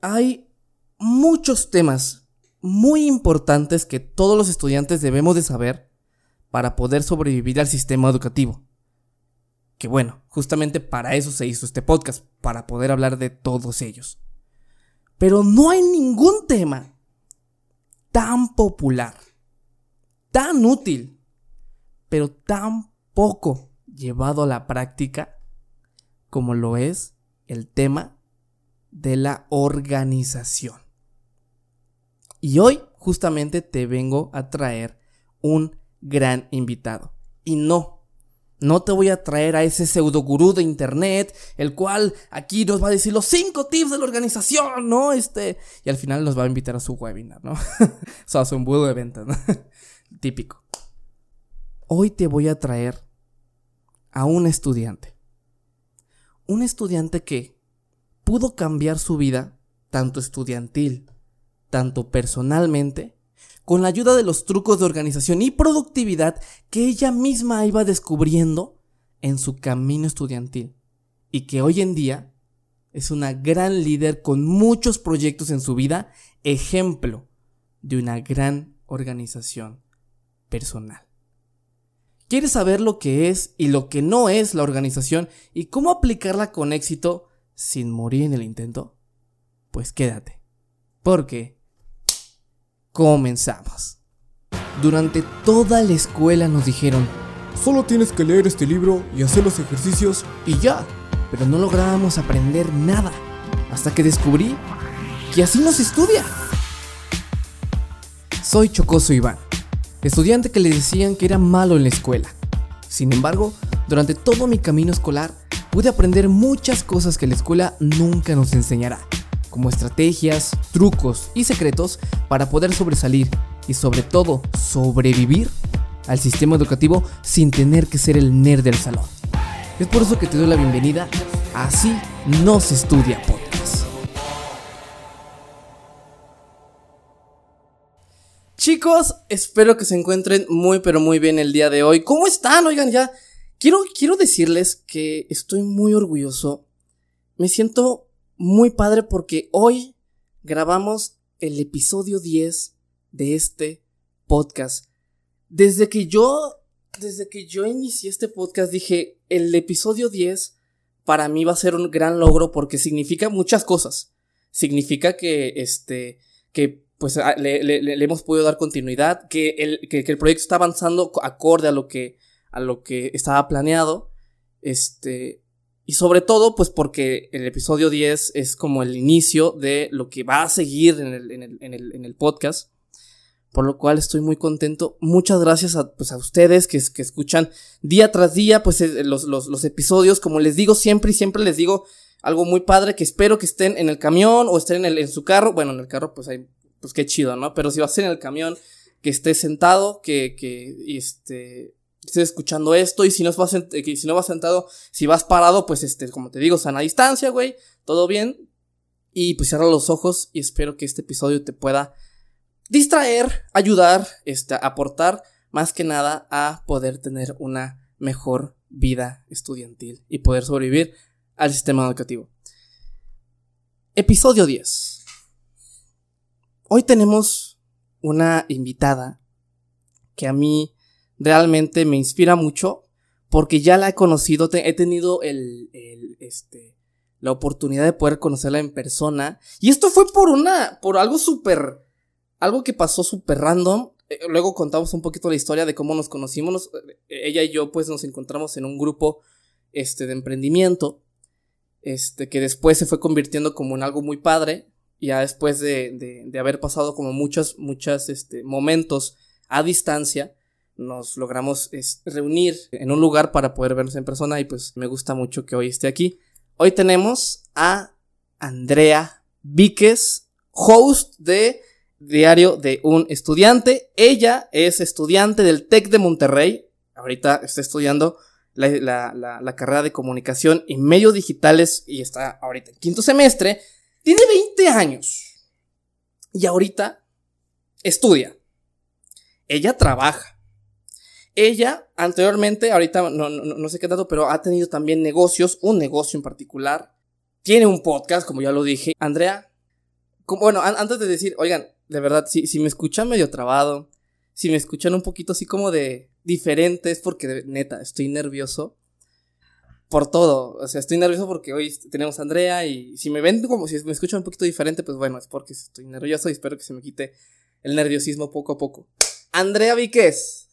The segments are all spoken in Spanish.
hay muchos temas muy importantes que todos los estudiantes debemos de saber para poder sobrevivir al sistema educativo. Que bueno, justamente para eso se hizo este podcast, para poder hablar de todos ellos. Pero no hay ningún tema tan popular, tan útil, pero tan poco llevado a la práctica como lo es el tema de la organización. Y hoy justamente te vengo a traer un gran invitado. Y no, no te voy a traer a ese pseudo gurú de internet, el cual aquí nos va a decir los cinco tips de la organización, ¿no? Este, y al final nos va a invitar a su webinar, ¿no? o sea, a su embudo de ventas, ¿no? Típico. Hoy te voy a traer a un estudiante. Un estudiante que pudo cambiar su vida, tanto estudiantil tanto personalmente, con la ayuda de los trucos de organización y productividad que ella misma iba descubriendo en su camino estudiantil y que hoy en día es una gran líder con muchos proyectos en su vida, ejemplo de una gran organización personal. ¿Quieres saber lo que es y lo que no es la organización y cómo aplicarla con éxito sin morir en el intento? Pues quédate, porque Comenzamos. Durante toda la escuela nos dijeron, solo tienes que leer este libro y hacer los ejercicios y ya. Pero no lográbamos aprender nada, hasta que descubrí que así no se estudia. Soy Chocoso Iván, estudiante que le decían que era malo en la escuela. Sin embargo, durante todo mi camino escolar pude aprender muchas cosas que la escuela nunca nos enseñará como estrategias, trucos y secretos para poder sobresalir y sobre todo sobrevivir al sistema educativo sin tener que ser el nerd del salón. Es por eso que te doy la bienvenida a Así no se estudia podcast. Chicos, espero que se encuentren muy pero muy bien el día de hoy. ¿Cómo están? Oigan, ya quiero quiero decirles que estoy muy orgulloso. Me siento muy padre porque hoy grabamos el episodio 10 de este podcast. Desde que yo, desde que yo inicié este podcast dije, el episodio 10 para mí va a ser un gran logro porque significa muchas cosas. Significa que, este, que pues ah, le, le, hemos podido dar continuidad, que el, que, que el proyecto está avanzando acorde a lo que, a lo que estaba planeado. Este, y sobre todo, pues porque el episodio 10 es como el inicio de lo que va a seguir en el, en el, en el, en el podcast. Por lo cual estoy muy contento. Muchas gracias a, pues a ustedes que, escuchan día tras día pues, eh, los, los, los episodios. Como les digo siempre y siempre les digo algo muy padre que espero que estén en el camión o estén en, en su carro. Bueno, en el carro pues hay, pues qué chido, ¿no? Pero si vas en el camión, que estés sentado, que, que, este, estés escuchando esto y si no vas, eh, si no vas sentado, si vas parado, pues este, como te digo, sana distancia, güey, todo bien. Y pues cierra los ojos y espero que este episodio te pueda distraer, ayudar, este, aportar más que nada a poder tener una mejor vida estudiantil y poder sobrevivir al sistema educativo. Episodio 10. Hoy tenemos una invitada que a mí realmente me inspira mucho porque ya la he conocido, he tenido el, el, este, la oportunidad de poder conocerla en persona. Y esto fue por una, por algo súper, algo que pasó súper random. Eh, luego contamos un poquito la historia de cómo nos conocimos. ella y yo pues nos encontramos en un grupo, este, de emprendimiento. Este, que después se fue convirtiendo como en algo muy padre. Ya después de, de, de haber pasado como muchos, muchos, este, momentos a distancia nos logramos reunir en un lugar para poder vernos en persona y pues me gusta mucho que hoy esté aquí. Hoy tenemos a Andrea Víquez, host de Diario de un Estudiante. Ella es estudiante del TEC de Monterrey. Ahorita está estudiando la, carrera de comunicación y medios digitales y está ahorita en quinto semestre. Tiene 20 años y ahorita estudia. Ella trabaja ella, anteriormente, ahorita no, no, sé qué dato, pero ha tenido también negocios, un negocio en particular. Tiene un podcast, como ya lo dije. Andrea, bueno, antes de decir, oigan, de verdad, si, si me escuchan medio trabado, si me escuchan un poquito así como de diferente, es porque neta, estoy nervioso por todo. O sea, estoy nervioso porque hoy tenemos a Andrea y si me ven como si me escuchan un poquito diferente, pues bueno, es porque estoy nervioso y espero que se me quite el nerviosismo poco a poco. Andrea Víquez,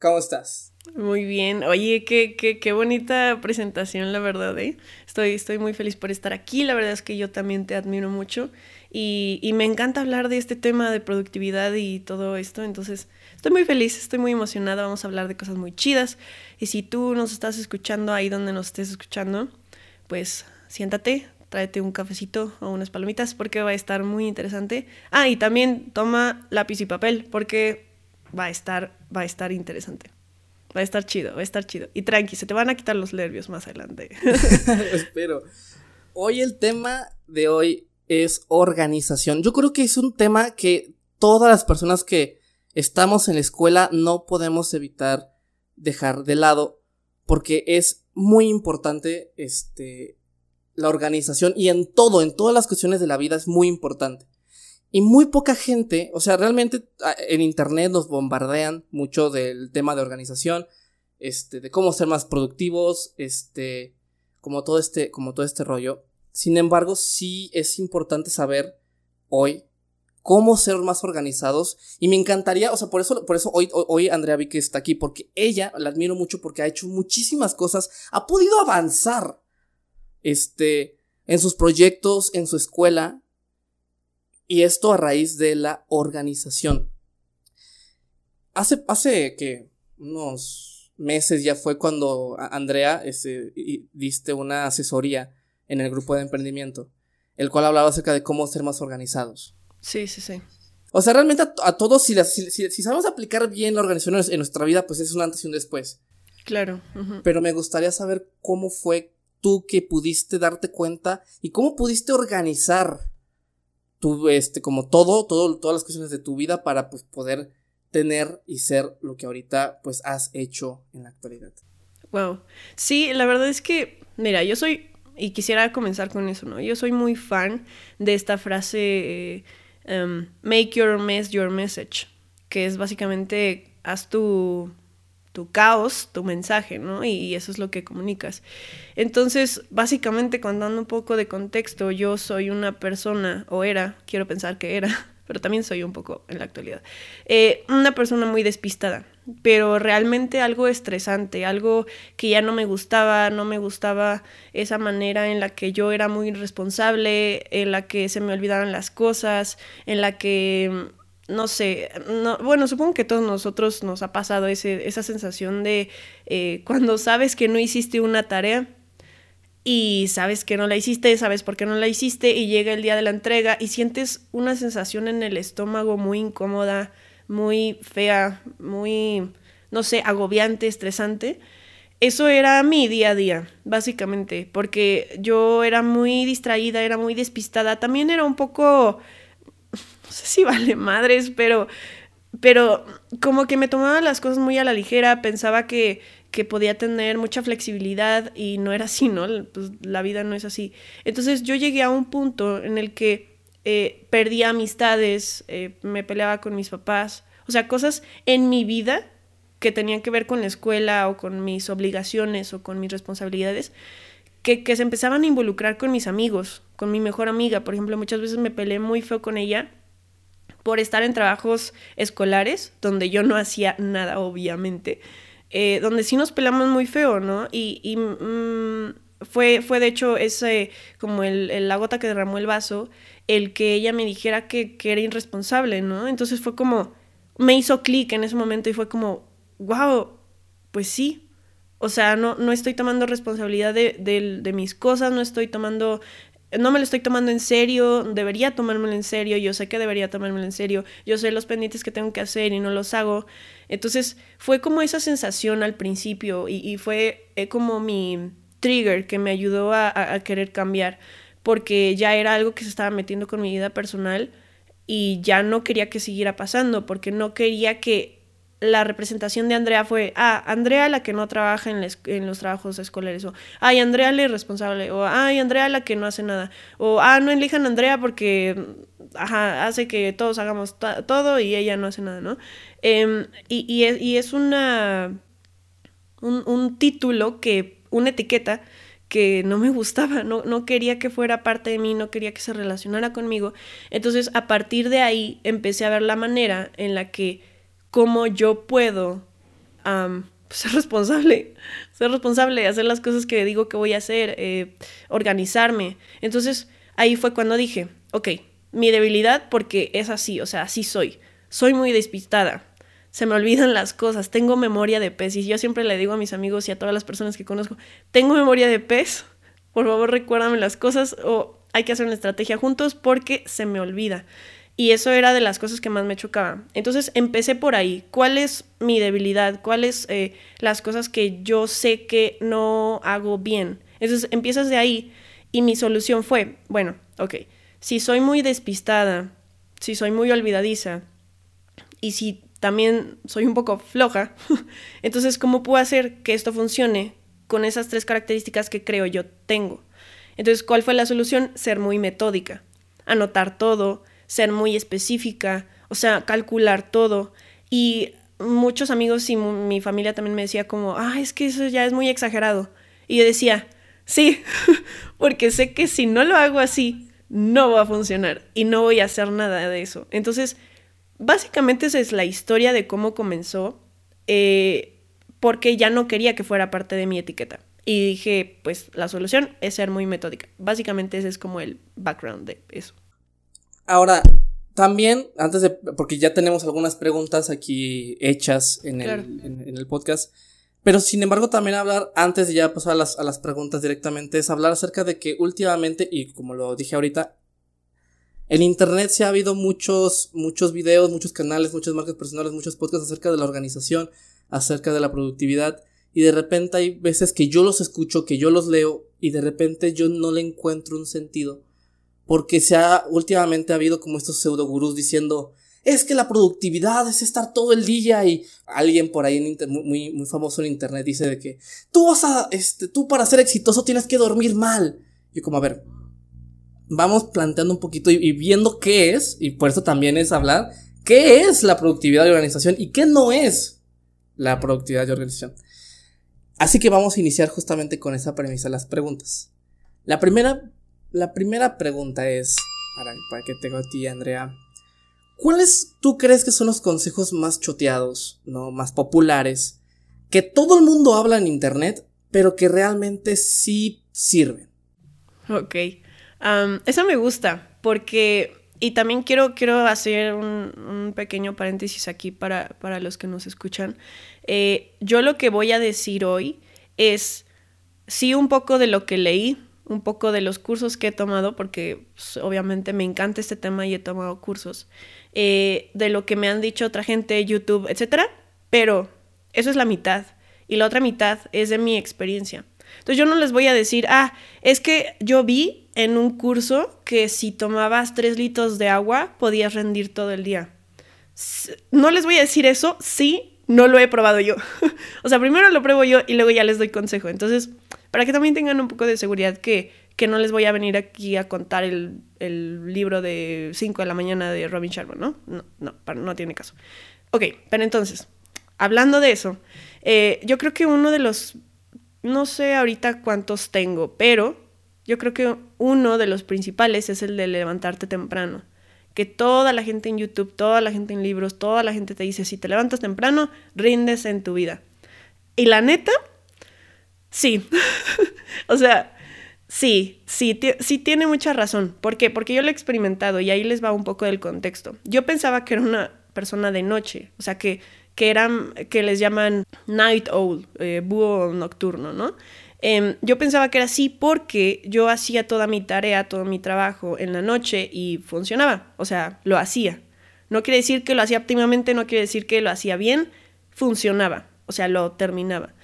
¿cómo estás? Muy bien. Oye, qué, qué, qué bonita presentación, la verdad, ¿eh? Estoy, estoy muy feliz por estar aquí. La verdad es que yo también te admiro mucho y, y me encanta hablar de este tema de productividad y todo esto. Entonces, estoy muy feliz, estoy muy emocionada. Vamos a hablar de cosas muy chidas. Y si tú nos estás escuchando ahí donde nos estés escuchando, pues siéntate, tráete un cafecito o unas palomitas porque va a estar muy interesante. Ah, y también toma lápiz y papel porque va a estar, va a estar interesante. Va a estar chido, va a estar chido. Y tranqui, se te van a quitar los nervios más adelante. Espero. Hoy el tema de hoy es organización. Yo creo que es un tema que todas las personas que estamos en la escuela no podemos evitar dejar de lado porque es muy importante este la organización y en todo, en todas las cuestiones de la vida es muy importante. Y muy poca gente, o sea, realmente ah, en internet nos bombardean mucho del tema de organización, este, de cómo ser más productivos, este, como todo este, como todo este rollo. Sin embargo, sí es importante saber hoy cómo ser más organizados y me encantaría, o sea, por eso, por eso hoy, hoy Andrea Vicky está aquí, porque ella la admiro mucho porque ha hecho muchísimas cosas, ha podido avanzar, este, en sus proyectos, en su escuela, y esto a raíz de la organización. Hace, hace que unos meses ya fue cuando Andrea este, diste una asesoría en el grupo de emprendimiento, el cual hablaba acerca de cómo ser más organizados. Sí, sí, sí. O sea, realmente a, todos, si, si, sabemos aplicar bien la organización en nuestra vida, pues es un antes y un después. Claro. Pero me gustaría saber cómo fue tú que pudiste darte cuenta y cómo pudiste organizar tu, este, como todo, todo, todas las cuestiones de tu vida para pues, poder tener y ser lo que ahorita pues has hecho en la actualidad. Wow. Sí, la verdad es que, mira, yo soy, y quisiera comenzar con eso, ¿no? Yo soy muy fan de esta frase, em, make your mess your message, que es básicamente, haz tu tu caos, tu mensaje, ¿no? Y, eso es lo que comunicas. Entonces, básicamente, contando un poco de contexto, yo soy una persona, o era, quiero pensar que era, pero también soy un poco en la actualidad, eh, una persona muy despistada, pero realmente algo estresante, algo que ya no me gustaba, no me gustaba esa manera en la que yo era muy irresponsable, en la que se me olvidaban las cosas, en la que no sé, no, bueno, supongo que todos nosotros nos ha pasado ese, esa sensación de eh, cuando sabes que no hiciste una tarea y sabes que no la hiciste, sabes por qué no la hiciste y llega el día de la entrega y sientes una sensación en el estómago muy incómoda, muy fea, muy, no sé, agobiante, estresante. Eso era mi día a día, básicamente, porque yo era muy distraída, era muy despistada, también era un poco no sé si vale madres, pero, pero como que me tomaba las cosas muy a la ligera, pensaba que, que podía tener mucha flexibilidad y no era así, ¿no? Pues la vida no es así. Entonces yo llegué a un punto en el que eh, perdía amistades, eh, me peleaba con mis papás, o sea, cosas en mi vida que tenían que ver con la escuela o con mis obligaciones o con mis responsabilidades, que, que se empezaban a involucrar con mis amigos, con mi mejor amiga, por ejemplo, muchas veces me peleé muy feo con ella por estar en trabajos escolares, donde yo no hacía nada, obviamente, eh, donde sí nos pelamos muy feo, ¿no? Y, mm, fue, fue de hecho ese, como el, la gota que derramó el vaso, el que ella me dijera que, era irresponsable, ¿no? Entonces fue como, me hizo clic en ese momento y fue como, wow, pues sí. O sea, no, no estoy tomando responsabilidad de, de mis cosas, no estoy tomando no me lo estoy tomando en serio, debería tomármelo en serio, yo sé que debería tomármelo en serio, yo sé los pendientes que tengo que hacer y no los hago. Entonces fue como esa sensación al principio y, fue eh, como mi trigger que me ayudó a, a, querer cambiar, porque ya era algo que se estaba metiendo con mi vida personal y ya no quería que siguiera pasando, porque no quería que la representación de Andrea fue, ah, Andrea la que no trabaja en, en, los trabajos escolares, o, ay, Andrea la irresponsable, o, ay, Andrea la que no hace nada, o, ah, no elijan a Andrea porque ajá, hace que todos hagamos todo y ella no hace nada, ¿no? Em, y, es, una, un, un, título que, una etiqueta que no me gustaba, no, no quería que fuera parte de mí, no quería que se relacionara conmigo. Entonces, a partir de ahí, empecé a ver la manera en la que, cómo yo puedo ser responsable, ser responsable, hacer las cosas que digo que voy a hacer, eh, organizarme. Entonces, ahí fue cuando dije, ok, mi debilidad porque es así, o sea, así soy. Soy muy despistada. Se me olvidan las cosas, tengo memoria de pez. Y yo siempre le digo a mis amigos y a todas las personas que conozco, tengo memoria de pez, por favor recuérdame las cosas o hay que hacer una estrategia juntos porque se me olvida. Y eso era de las cosas que más me chocaba. Entonces empecé por ahí. ¿Cuál es mi debilidad? ¿Cuáles eh, las cosas que yo sé que no hago bien? Entonces empiezas de ahí y mi solución fue, bueno, ok, si soy muy despistada, si soy muy olvidadiza y si también soy un poco floja, entonces ¿cómo puedo hacer que esto funcione con esas tres características que creo yo tengo? Entonces, ¿cuál fue la solución? Ser muy metódica, anotar todo, ser muy específica, o sea, calcular todo. Y muchos amigos y mi familia también me decía como, ah, es que eso ya es muy exagerado. Y yo decía, sí, porque sé que si no lo hago así, no va a funcionar y no voy a hacer nada de eso. Entonces, básicamente esa es la historia de cómo comenzó, eh, porque ya no quería que fuera parte de mi etiqueta. Y dije, pues la solución es ser muy metódica. Básicamente ese es como el background de eso. Ahora, también, antes de, porque ya tenemos algunas preguntas aquí hechas en, el, en el podcast, pero sin embargo, también hablar, antes de ya pasar a las, a las preguntas directamente, es hablar acerca de que últimamente, y como lo dije ahorita, en internet se ha habido muchos, muchos videos, muchos canales, muchas marcas personales, muchos podcasts acerca de la organización, acerca de la productividad, y de repente hay veces que yo los escucho, que yo los leo, y de repente yo no le encuentro un sentido. Porque se ha, últimamente ha habido como estos pseudo gurús diciendo, es que la productividad es estar todo el día y alguien por ahí en muy, muy famoso en internet dice de que tú vas a, este, tú para ser exitoso tienes que dormir mal. Y como, a ver, vamos planteando un poquito y, viendo qué es, y por eso también es hablar, qué es la productividad de organización y qué no es la productividad de organización. Así que vamos a iniciar justamente con esa premisa, las preguntas. La primera, la primera pregunta es, para, para que tengo a ti, Andrea, ¿Cuáles tú crees que son los consejos más choteados, no más populares, que todo el mundo habla en internet, pero que realmente sí sirven? Ok, eso me gusta, porque, y también quiero, quiero hacer un, pequeño paréntesis aquí para, para los que nos escuchan. Eh, yo lo que voy a decir hoy es, sí, un poco de lo que leí, un poco de los cursos que he tomado, porque pues, obviamente me encanta este tema y he tomado cursos. Eh, de lo que me han dicho otra gente, YouTube, etc. Pero eso es la mitad. Y la otra mitad es de mi experiencia. Entonces yo no les voy a decir, ah, es que yo vi en un curso que si tomabas tres litros de agua podías rendir todo el día. No les voy a decir eso si no lo he probado yo. o sea, primero lo pruebo yo y luego ya les doy consejo. Entonces, para que también tengan un poco de seguridad que que no les voy a venir aquí a contar el, libro de 5 de la mañana de Robin Sharma, ¿no? No, no, no tiene caso. Ok, pero entonces, hablando de eso, eh, yo creo que uno de los, no sé ahorita cuántos tengo, pero yo creo que uno de los principales es el de levantarte temprano. Que toda la gente en YouTube, toda la gente en libros, toda la gente te dice, si te levantas temprano, rindes en tu vida. Y la neta, sí. o sea, Sí, sí, sí tiene mucha razón. ¿Por qué? Porque yo lo he experimentado y ahí les va un poco del contexto. Yo pensaba que era una persona de noche, o sea, que, que eran, que les llaman night owl, eh, búho nocturno, ¿no? Em, yo pensaba que era así porque yo hacía toda mi tarea, todo mi trabajo en la noche y funcionaba, o sea, lo hacía. No quiere decir que lo hacía óptimamente, no quiere decir que lo hacía bien, funcionaba, o sea, lo terminaba.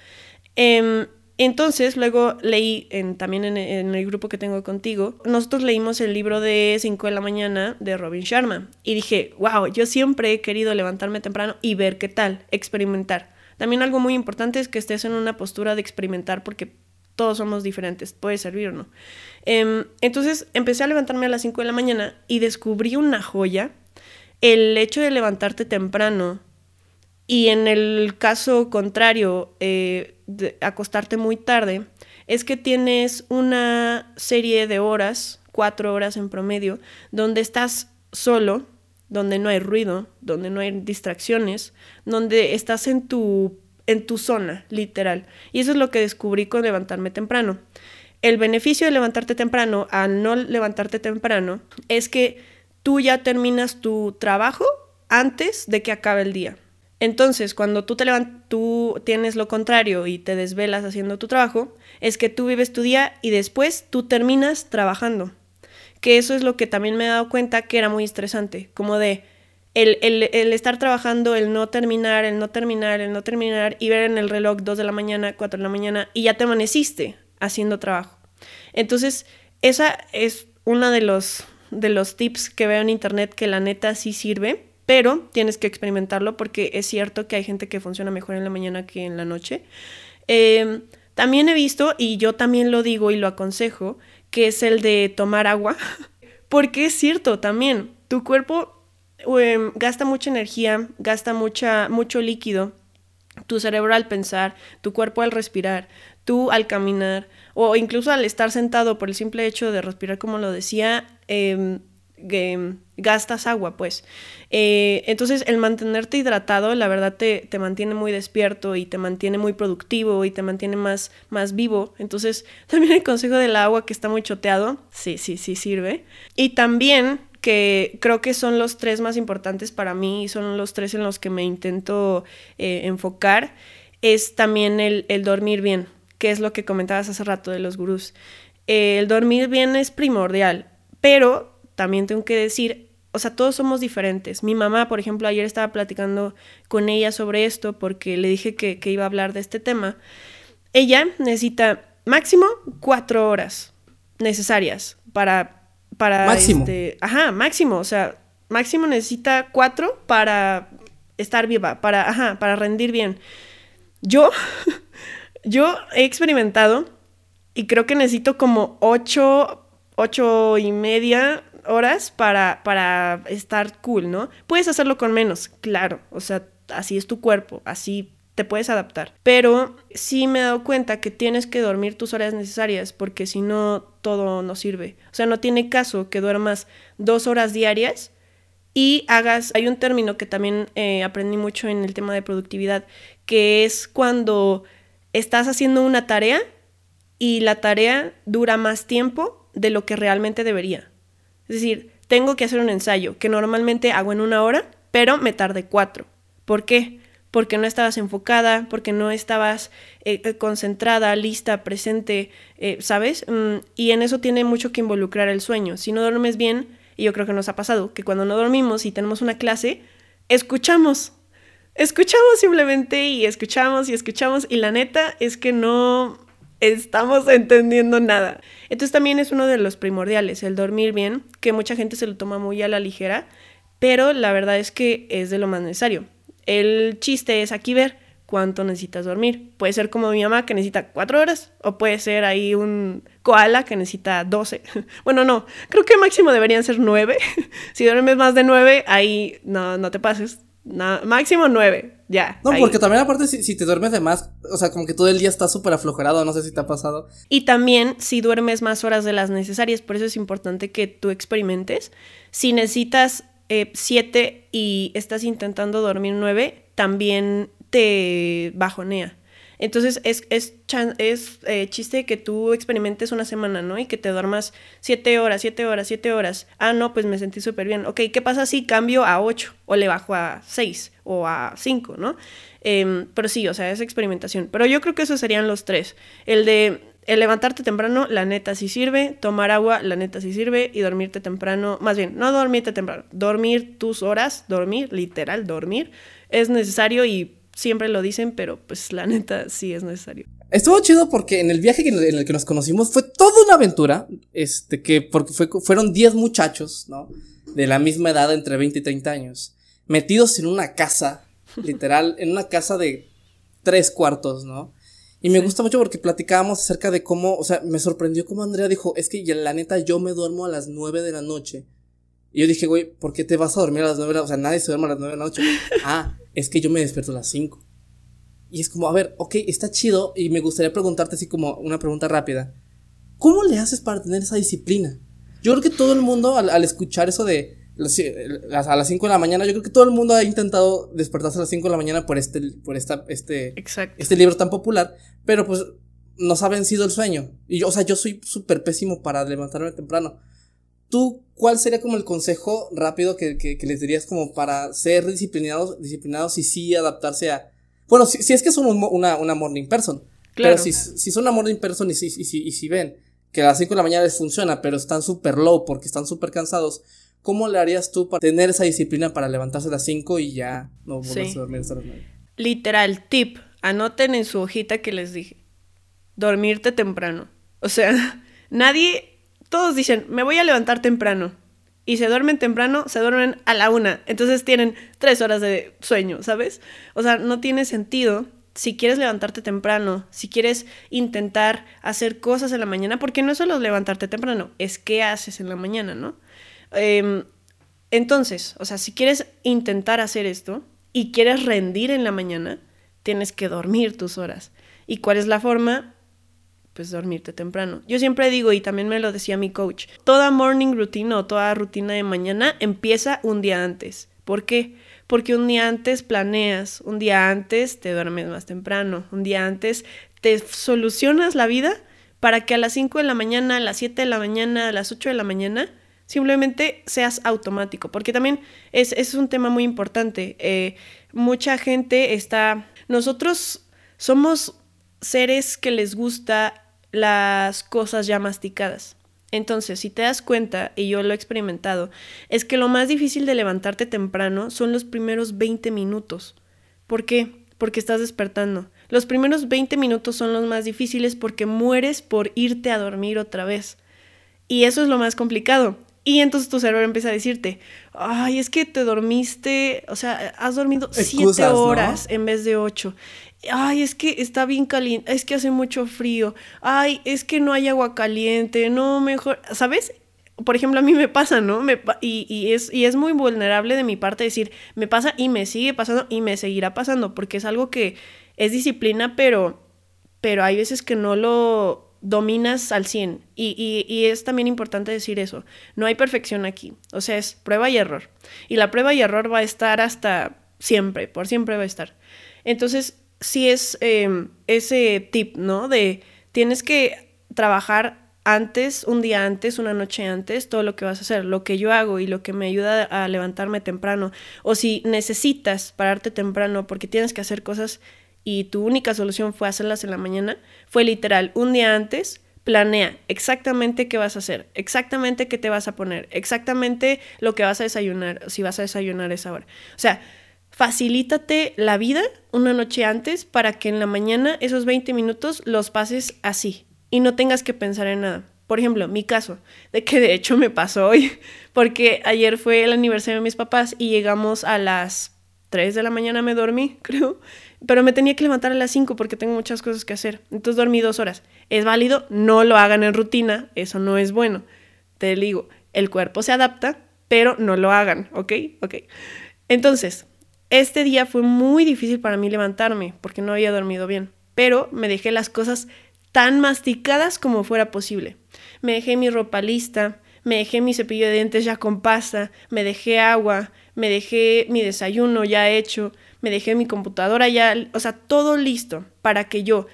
Eh, entonces, luego leí en, también en, el grupo que tengo contigo, nosotros leímos el libro de 5 de la mañana de Robin Sharma y dije, wow, yo siempre he querido levantarme temprano y ver qué tal, experimentar. También algo muy importante es que estés en una postura de experimentar porque todos somos diferentes, puede servir o no. Em, entonces empecé a levantarme a las 5 de la mañana y descubrí una joya. El hecho de levantarte temprano y en el caso contrario, eh, acostarte muy tarde, es que tienes una serie de horas, cuatro horas en promedio, donde estás solo, donde no hay ruido, donde no hay distracciones, donde estás en tu, en tu zona, literal. Y eso es lo que descubrí con levantarme temprano. El beneficio de levantarte temprano al no levantarte temprano es que tú ya terminas tu trabajo antes de que acabe el día. Entonces, cuando tú te tú tienes lo contrario y te desvelas haciendo tu trabajo, es que tú vives tu día y después tú terminas trabajando. Que eso es lo que también me he dado cuenta que era muy estresante, como de el, estar trabajando, el no terminar, el no terminar, el no terminar y ver en el reloj 2 de la mañana, 4 de la mañana y ya te amaneciste haciendo trabajo. Entonces, esa es uno de los, de los tips que veo en internet que la neta sí sirve pero tienes que experimentarlo porque es cierto que hay gente que funciona mejor en la mañana que en la noche. Em, también he visto, y yo también lo digo y lo aconsejo, que es el de tomar agua, porque es cierto también, tu cuerpo em, gasta mucha energía, gasta mucha, mucho líquido, tu cerebro al pensar, tu cuerpo al respirar, tú al caminar, o incluso al estar sentado por el simple hecho de respirar, como lo decía, eh, gastas agua, pues. Eh, entonces, el mantenerte hidratado, la verdad, te, te, mantiene muy despierto y te mantiene muy productivo y te mantiene más, más vivo. Entonces, también el consejo del agua que está muy choteado, sí, sí, sí sirve. Y también que creo que son los tres más importantes para mí y son los tres en los que me intento eh, enfocar, es también el, el dormir bien, que es lo que comentabas hace rato de los gurús. el dormir bien es primordial, pero también tengo que decir, o sea, todos somos diferentes. Mi mamá, por ejemplo, ayer estaba platicando con ella sobre esto porque le dije que, iba a hablar de este tema. Ella necesita máximo cuatro horas necesarias para... para máximo. Este, ajá, máximo. O sea, máximo necesita cuatro para estar viva, para, ajá, para rendir bien. Yo, yo he experimentado y creo que necesito como ocho, ocho y media horas para, para estar cool, ¿no? Puedes hacerlo con menos, claro, o sea, así es tu cuerpo, así te puedes adaptar. Pero sí me he dado cuenta que tienes que dormir tus horas necesarias porque si no, todo no sirve. O sea, no tiene caso que duermas dos horas diarias y hagas, hay un término que también eh, aprendí mucho en el tema de productividad, que es cuando estás haciendo una tarea y la tarea dura más tiempo de lo que realmente debería. Es decir, tengo que hacer un ensayo que normalmente hago en una hora, pero me tardé cuatro. ¿Por qué? Porque no estabas enfocada, porque no estabas eh, eh, concentrada, lista, presente, eh, ¿sabes? Mm, y en eso tiene mucho que involucrar el sueño. Si no duermes bien, y yo creo que nos ha pasado, que cuando no dormimos y tenemos una clase, escuchamos. Escuchamos simplemente y escuchamos y escuchamos y la neta es que no, estamos entendiendo nada. Entonces también es uno de los primordiales, el dormir bien, que mucha gente se lo toma muy a la ligera, pero la verdad es que es de lo más necesario. El chiste es aquí ver cuánto necesitas dormir. Puede ser como mi mamá que necesita cuatro horas, o puede ser ahí un koala que necesita doce. Bueno, no, creo que máximo deberían ser nueve. si duermes más de nueve, ahí no, no te pases. Máximo nueve. Ya. No, porque también aparte si, te duermes de más, o sea, como que todo el día estás súper aflojerado, no sé si te ha pasado. Y también si duermes más horas de las necesarias, por eso es importante que tú experimentes. Si necesitas eh, siete y estás intentando dormir nueve, también te bajonea. Entonces es, es, es eh, chiste que tú experimentes una semana, ¿no? Y que te duermas siete horas, siete horas, siete horas. Ah, no, pues me sentí súper bien. Ok, ¿qué pasa si cambio a ocho o le bajo a seis o a cinco, ¿no? Em, pero sí, o sea, es experimentación. Pero yo creo que esos serían los tres. El de el levantarte temprano, la neta sí sirve. Tomar agua, la neta sí sirve. Y dormirte temprano, más bien, no dormirte temprano, dormir tus horas, dormir, literal, dormir, es necesario y siempre lo dicen, pero pues la neta sí es necesario. Estuvo chido porque en el viaje en el que nos conocimos fue toda una aventura, este, que porque fue, fueron 10 muchachos, ¿no? De la misma edad, entre 20 y 30 años, metidos en una casa, literal, en una casa de tres cuartos, ¿no? Y me gusta mucho porque platicábamos acerca de cómo, o sea, me sorprendió cómo Andrea dijo, es que la neta yo me duermo a las 9 de la noche. Y yo dije, güey, ¿por qué te vas a dormir a las 9 de la noche? O sea, nadie se duerme a las 9 de la noche. ah, es que yo me despierto a las 5. Y es como, a ver, ok, está chido y me gustaría preguntarte así como una pregunta rápida. ¿Cómo le haces para tener esa disciplina? Yo creo que todo el mundo al, escuchar eso de a las 5 de la mañana, yo creo que todo el mundo ha intentado despertarse a las 5 de la mañana por este, por esta, este, este libro tan popular, pero pues nos ha vencido el sueño. Y yo, o sea, yo soy súper pésimo para levantarme temprano. ¿Tú cuál sería como el consejo rápido que, que, les dirías como para ser disciplinados, disciplinados y sí adaptarse a, bueno, si, si es que son una, una morning person. Claro. Pero si, si son una morning person y si, y si, y si ven que a las 5 de la mañana les funciona, pero están súper low porque están súper cansados, ¿cómo le harías tú para tener esa disciplina para levantarse a las 5 y ya no volverse a dormir hasta las 9? Literal, tip, anoten en su hojita que les dije, dormirte temprano. O sea, nadie, todos dicen, me voy a levantar temprano y se duermen temprano, se duermen a la una. Entonces tienen tres horas de sueño, ¿sabes? O sea, no tiene sentido si quieres levantarte temprano, si quieres intentar hacer cosas en la mañana, porque no es solo levantarte temprano, es qué haces en la mañana, ¿no? Em, entonces, o sea, si quieres intentar hacer esto y quieres rendir en la mañana, tienes que dormir tus horas. ¿Y cuál es la forma? Pues dormirte temprano. Yo siempre digo, y también me lo decía mi coach, toda morning routine o toda rutina de mañana empieza un día antes. ¿Por qué? Porque un día antes planeas, un día antes te duermes más temprano, un día antes te solucionas la vida para que a las 5 de la mañana, a las 7 de la mañana, a las 8 de la mañana, simplemente seas automático. Porque también es, es un tema muy importante. Eh, mucha gente está... Nosotros somos seres que les gusta las cosas ya masticadas. Entonces, si te das cuenta, y yo lo he experimentado, es que lo más difícil de levantarte temprano son los primeros 20 minutos. ¿Por qué? Porque estás despertando. Los primeros 20 minutos son los más difíciles porque mueres por irte a dormir otra vez. Y eso es lo más complicado. Y entonces tu cerebro empieza a decirte, ay, es que te dormiste, o sea, has dormido 7 horas en vez de 8 ay, es que está bien caliente, es que hace mucho frío, ay, es que no hay agua caliente, no, mejor, ¿sabes? Por ejemplo, a mí me pasa, ¿no? Y, y, es, y es muy vulnerable de mi parte decir, me pasa y me sigue pasando y me seguirá pasando, porque es algo que es disciplina, pero, pero hay veces que no lo dominas al 100. Y, y, y, es también importante decir eso. No hay perfección aquí. O sea, es prueba y error. Y la prueba y error va a estar hasta siempre, por siempre va a estar. Entonces, sí es em, ese tip, ¿no? De tienes que trabajar antes, un día antes, una noche antes, todo lo que vas a hacer, lo que yo hago y lo que me ayuda a levantarme temprano. O si necesitas pararte temprano porque tienes que hacer cosas y tu única solución fue hacerlas en la mañana, fue literal, un día antes, planea exactamente qué vas a hacer, exactamente qué te vas a poner, exactamente lo que vas a desayunar, si vas a desayunar esa hora. O sea, facilítate la vida una noche antes para que en la mañana esos 20 minutos los pases así y no tengas que pensar en nada. Por ejemplo, mi caso, de que de hecho me pasó hoy, porque ayer fue el aniversario de mis papás y llegamos a las 3 de la mañana, me dormí, creo, pero me tenía que levantar a las 5 porque tengo muchas cosas que hacer. Entonces dormí dos horas. ¿Es válido? No lo hagan en rutina, eso no es bueno. Te digo, el cuerpo se adapta, pero no lo hagan, ¿ok? Ok. Entonces, este día fue muy difícil para mí levantarme porque no había dormido bien, pero me dejé las cosas tan masticadas como fuera posible. Me dejé mi ropa lista, me dejé mi cepillo de dientes ya con pasta, me dejé agua, me dejé mi desayuno ya hecho, me dejé mi computadora ya, o sea, todo listo para que yo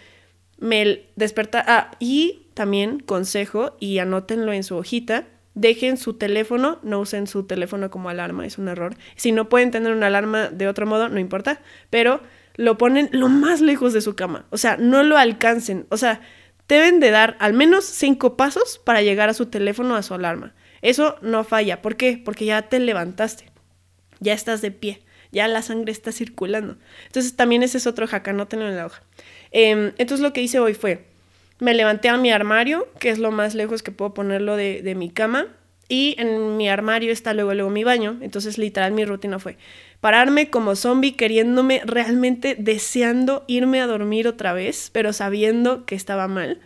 me despertara. Ah, y también consejo, y anótenlo en su hojita, dejen su teléfono, no usen su teléfono como alarma, es un error. Si no pueden tener una alarma de otro modo, no importa, pero lo ponen lo más lejos de su cama, o sea, no lo alcancen, o sea, deben de dar al menos cinco pasos para llegar a su teléfono, a su alarma. Eso no falla, ¿por qué? Porque ya te levantaste, ya estás de pie, ya la sangre está circulando. Entonces también ese es otro hack, anótenlo en la hoja. Em, entonces lo que hice hoy fue, me levanté a mi armario, que es lo más lejos que puedo ponerlo de, mi cama, Y en mi armario está luego, luego mi baño. Entonces, literal, mi rutina fue pararme como zombie queriéndome, realmente deseando irme a dormir otra vez, pero sabiendo que estaba mal.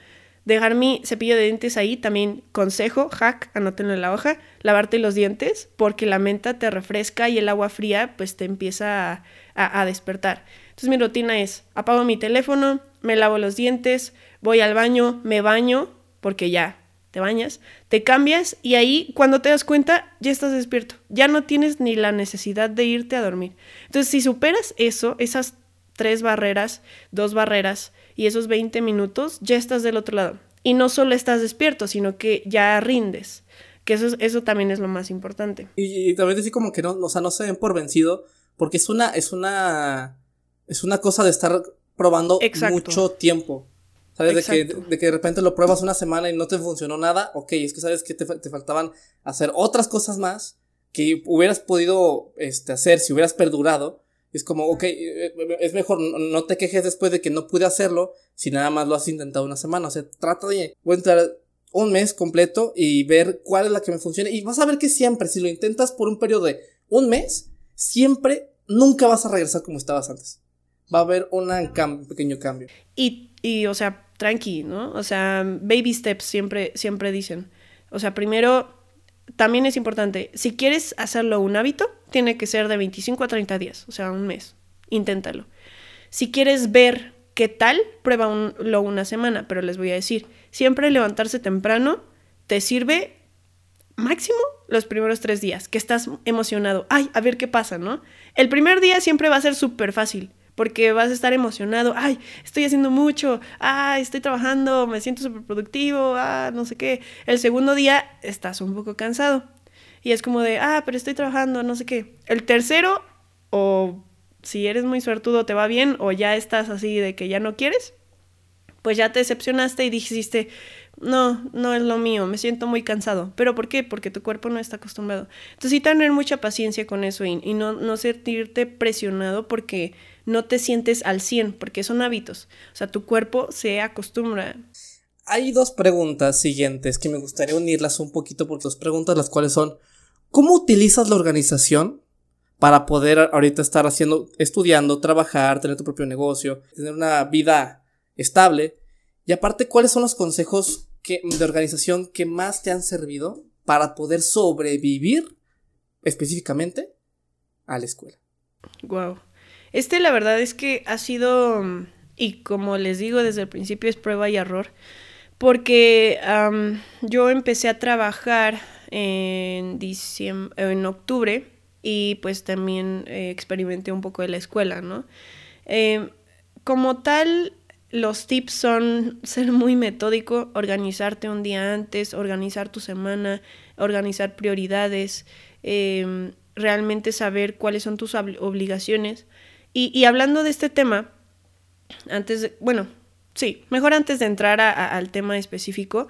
Dejar mi cepillo de dientes ahí, también consejo, hack, anótenlo en la hoja, lavarte los dientes porque la menta te refresca y el agua fría pues te empieza a, a despertar. Entonces mi rutina es, apago mi teléfono, me lavo los dientes, voy al baño, me baño, porque ya te bañas, te cambias y ahí cuando te das cuenta ya estás despierto, ya no tienes ni la necesidad de irte a dormir. Entonces si superas eso, esas tres barreras, dos barreras y esos 20 minutos, ya estás del otro lado. Y no solo estás despierto, sino que ya rindes. Que eso, eso también es lo más importante. Y, también decir como que no, o sea, no se den por vencido, porque es una, es una, es una cosa de estar probando mucho tiempo. ¿Sabes? De que, de que, de repente lo pruebas una semana y no te funcionó nada. Ok, es que sabes que te, te faltaban hacer otras cosas más que hubieras podido este, hacer si hubieras perdurado. Es como, ok, eh, eh, es mejor, no te quejes después de que no pude hacerlo si nada más lo has intentado una semana. O sea, trata de entrar un mes completo y ver cuál es la que me funciona. Y vas a ver que siempre, si lo intentas por un periodo de un mes, siempre, nunca vas a regresar como estabas antes. Va a haber un pequeño cambio. Y, y, o sea, tranqui, ¿no? O sea, baby steps siempre, siempre dicen. O sea, primero, también es importante, si quieres hacerlo un hábito, tiene que ser de 25 a 30 días, o sea, un mes. Inténtalo. Si quieres ver qué tal, pruébalo una semana, pero les voy a decir, siempre levantarse temprano te sirve máximo los primeros tres días, que estás emocionado. Ay, a ver qué pasa, ¿no? El primer día siempre va a ser súper fácil porque vas a estar emocionado, ay, estoy haciendo mucho, ay, estoy trabajando, me siento súper productivo, ah, no sé qué. El segundo día estás un poco cansado y es como de, ah, pero estoy trabajando, no sé qué. El tercero, o si eres muy suertudo, te va bien, o ya estás así de que ya no quieres, pues ya te decepcionaste y dijiste, no, no es lo mío, me siento muy cansado. ¿Pero por qué? Porque tu cuerpo no está acostumbrado. Entonces sí tener mucha paciencia con eso y, y no, no sentirte presionado porque no te sientes al 100, porque son hábitos. O sea, tu cuerpo se acostumbra. Hay dos preguntas siguientes que me gustaría unirlas un poquito porque dos preguntas las cuales son, ¿cómo utilizas la organización para poder ahorita estar haciendo, estudiando, trabajar, tener tu propio negocio, tener una vida estable? Y aparte, ¿cuáles son los consejos que, de organización que más te han servido para poder sobrevivir específicamente a la escuela? Wow. Este la verdad es que ha sido, y como les digo desde el principio, es prueba y error, porque yo empecé a trabajar en, en octubre y pues también eh, experimenté un poco de la escuela, ¿no? Eh, como tal, los tips son ser muy metódico, organizarte un día antes, organizar tu semana, organizar prioridades, em, realmente saber cuáles son tus obligaciones y, hablando de este tema, antes de, bueno, sí, mejor antes de entrar al tema específico,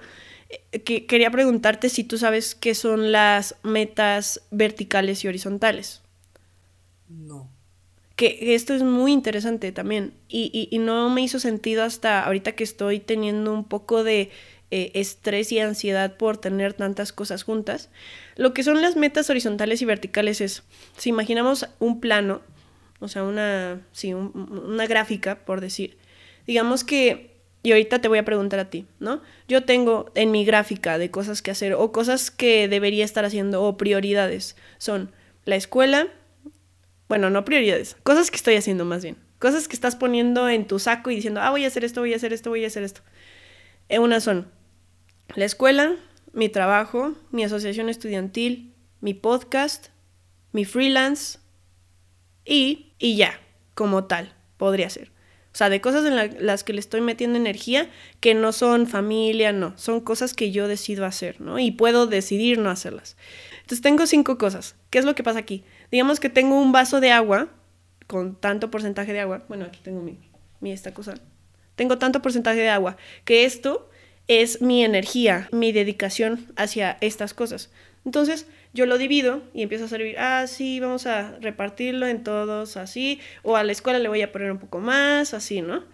eh, que, quería preguntarte si tú sabes qué son las metas verticales y horizontales. No. Que esto es muy interesante también y, y, no me hizo sentido hasta ahorita que estoy teniendo un poco de eh, estrés y ansiedad por tener tantas cosas juntas. Lo que son las metas horizontales y verticales es, si imaginamos un plano, o sea, una, sí, una gráfica, por decir. Digamos que, y ahorita te voy a preguntar a ti, ¿no? Yo tengo en mi gráfica de cosas que hacer o cosas que debería estar haciendo o prioridades. Son la escuela, bueno, no prioridades, cosas que estoy haciendo más bien. Cosas que estás poniendo en tu saco y diciendo, ah, voy a hacer esto, voy a hacer esto, voy a hacer esto. Eh, una son la escuela, mi trabajo, mi asociación estudiantil, mi podcast, mi freelance, y, y ya, como tal, podría ser. O sea, de cosas en las que le estoy metiendo energía que no son familia, no, son cosas que yo decido hacer, ¿no? Y puedo decidir no hacerlas. Entonces tengo cinco cosas. ¿Qué es lo que pasa aquí? Digamos que tengo un vaso de agua con tanto porcentaje de agua. Bueno, aquí tengo mi, mi esta cosa. Tengo tanto porcentaje de agua que esto es mi energía, mi dedicación hacia estas cosas. Entonces, yo lo divido y empiezo a servir, ah, sí, vamos a repartirlo en todos así, o a la escuela le voy a poner un poco más, así, ¿no?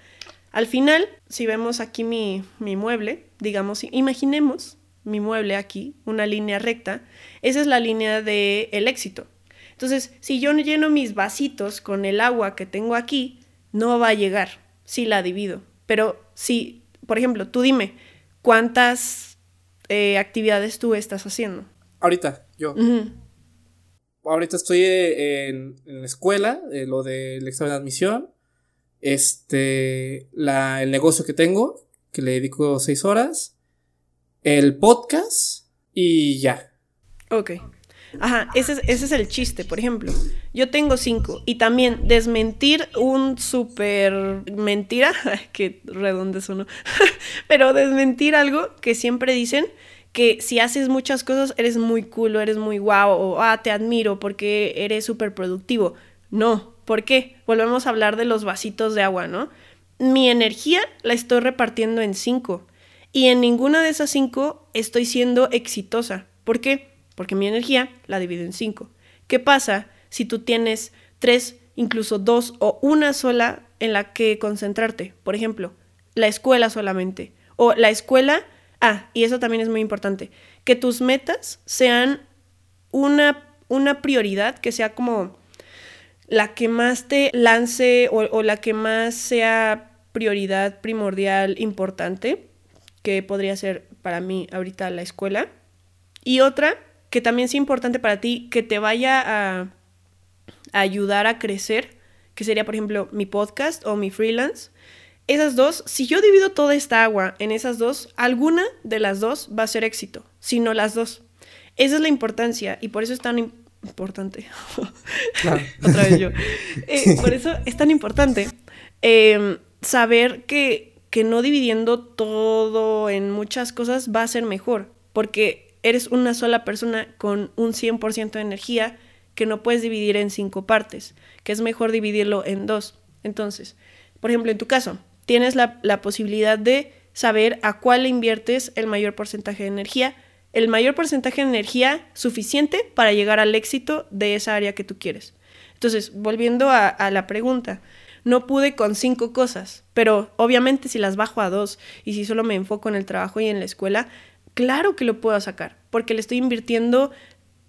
Al final, si vemos aquí mi, mi mueble, digamos, imaginemos mi mueble aquí, una línea recta, esa es la línea del el éxito. Entonces, si yo lleno mis vasitos con el agua que tengo aquí, no va a llegar si la divido. Pero si, por ejemplo, tú dime, ¿cuántas eh, actividades tú estás haciendo? Ahorita, yo. Ahorita estoy eh, en, la escuela, eh, lo del examen de admisión. Este, la, el negocio que tengo, que le dedico seis horas. El podcast y ya. Ok. Ajá, ese es, ese es el chiste, por ejemplo. Yo tengo cinco. Y también desmentir un súper mentira. Qué redondo eso, ¿no? Pero desmentir algo que siempre dicen que si haces muchas cosas eres muy cool eres muy guau o ah, te admiro porque eres súper productivo. No, ¿por qué? Volvemos a hablar de los vasitos de agua, ¿no? Mi energía la estoy repartiendo en cinco y en ninguna de esas cinco estoy siendo exitosa. ¿Por qué? Porque mi energía la divido en cinco. ¿Qué pasa si tú tienes tres, incluso dos o una sola en la que concentrarte? Por ejemplo, la escuela solamente. O la escuela Ah, y eso también es muy importante, que tus metas sean una, una prioridad, que sea como la que más te lance o, la que más sea prioridad primordial importante, que podría ser para mí ahorita la escuela. Y otra, que también sea importante para ti, que te vaya a, a ayudar a crecer, que sería, por ejemplo, mi podcast o mi freelance esas dos, si yo divido toda esta agua en esas dos, alguna de las dos va a ser éxito, si no las dos. Esa es la importancia y por eso es tan importante. Otra vez yo. Eh, por eso es tan importante em, saber que, que no dividiendo todo en muchas cosas va a ser mejor, porque eres una sola persona con un 100% de energía que no puedes dividir en cinco partes, que es mejor dividirlo en dos. Entonces, por ejemplo, en tu caso, tienes la, posibilidad de saber a cuál le inviertes el mayor porcentaje de energía, el mayor porcentaje de energía suficiente para llegar al éxito de esa área que tú quieres. Entonces, volviendo a, la pregunta, no pude con cinco cosas, pero obviamente si las bajo a dos y si solo me enfoco en el trabajo y en la escuela, claro que lo puedo sacar, porque le estoy invirtiendo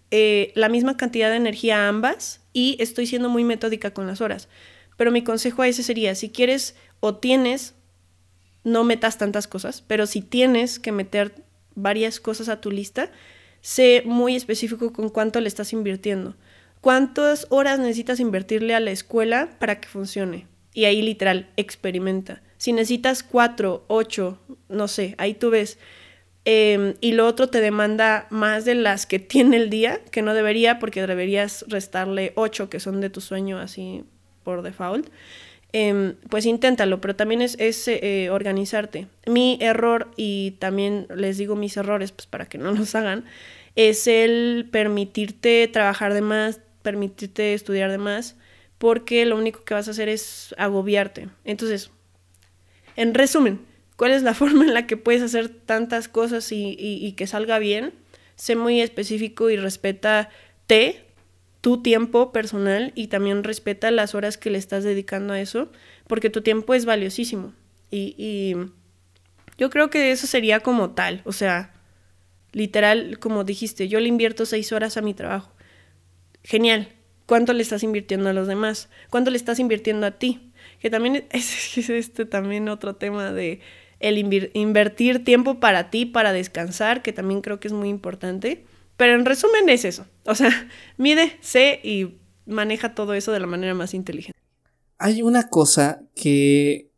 eh, la misma cantidad de energía a ambas y estoy siendo muy metódica con las horas. Pero mi consejo a ese sería, si quieres o tienes, no metas tantas cosas, pero si tienes que meter varias cosas a tu lista, sé muy específico con cuánto le estás invirtiendo. ¿Cuántas horas necesitas invertirle a la escuela para que funcione? Y ahí literal, experimenta. Si necesitas cuatro, ocho, no sé, ahí tú ves. Em, y lo otro te demanda más de las que tiene el día, que no debería, porque deberías restarle ocho que son de tu sueño así por default. Em, pues inténtalo, pero también es, eh, organizarte. Mi error, y también les digo mis errores, pues para que no los hagan, es el permitirte trabajar de más, permitirte estudiar de más, porque lo único que vas a hacer es agobiarte. Entonces, en resumen, ¿cuál es la forma en la que puedes hacer tantas cosas y, y que salga bien? Sé muy específico y respétate tu tiempo personal y también respeta las horas que le estás dedicando a eso, porque tu tiempo es valiosísimo. Y, yo creo que eso sería como tal, o sea, literal, como dijiste, yo le invierto seis horas a mi trabajo. Genial. ¿Cuánto le estás invirtiendo a los demás? ¿Cuánto le estás invirtiendo a ti? Que también es, es este también otro tema de el invertir tiempo para ti, para descansar, que también creo que es muy importante. Pero en resumen es eso. O sea, mide, sé y maneja todo eso de la manera más inteligente. Hay una cosa que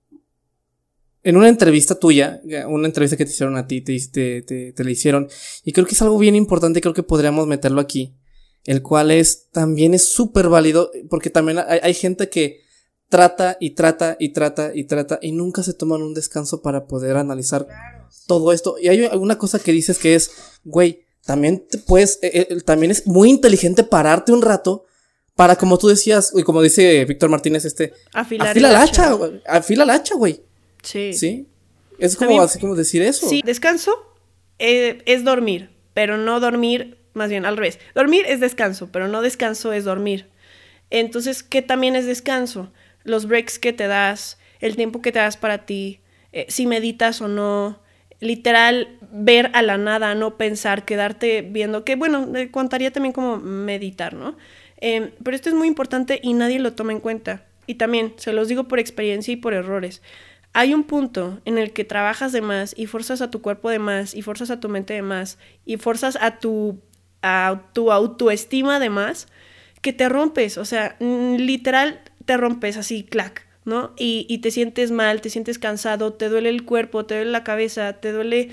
en una entrevista tuya, una entrevista que te hicieron a ti, te, te, te, la hicieron, y creo que es algo bien importante, creo que podríamos meterlo aquí, el cual es, también es súper válido, porque también hay, hay, gente que trata y trata y trata y trata y nunca se toman un descanso para poder analizar todo esto. Y hay alguna cosa que dices que es, güey, también te puedes, eh, eh, también es muy inteligente pararte un rato para, como tú decías, y como dice Víctor Martínez, este, Afilar afila la hacha, güey. Afila la hacha, güey. Sí. Sí. Es como, así como decir eso. Sí, descanso eh, es dormir, pero no dormir, más bien al revés. Dormir es descanso, pero no descanso es dormir. Entonces, ¿qué también es descanso? Los breaks que te das, el tiempo que te das para ti, si meditas o no, literal, ver a la nada, no pensar, quedarte viendo, que bueno, contaría también como meditar, ¿no? Em, pero esto es muy importante y nadie lo toma en cuenta. Y también, se los digo por experiencia y por errores. Hay un punto en el que trabajas de más y forzas a tu cuerpo de más y forzas a tu mente de más y forzas a tu, a tu autoestima de más que te rompes, o sea, literal te rompes así, clac, ¿no? Y, y te sientes mal, te sientes cansado, te duele el cuerpo, te duele la cabeza, te duele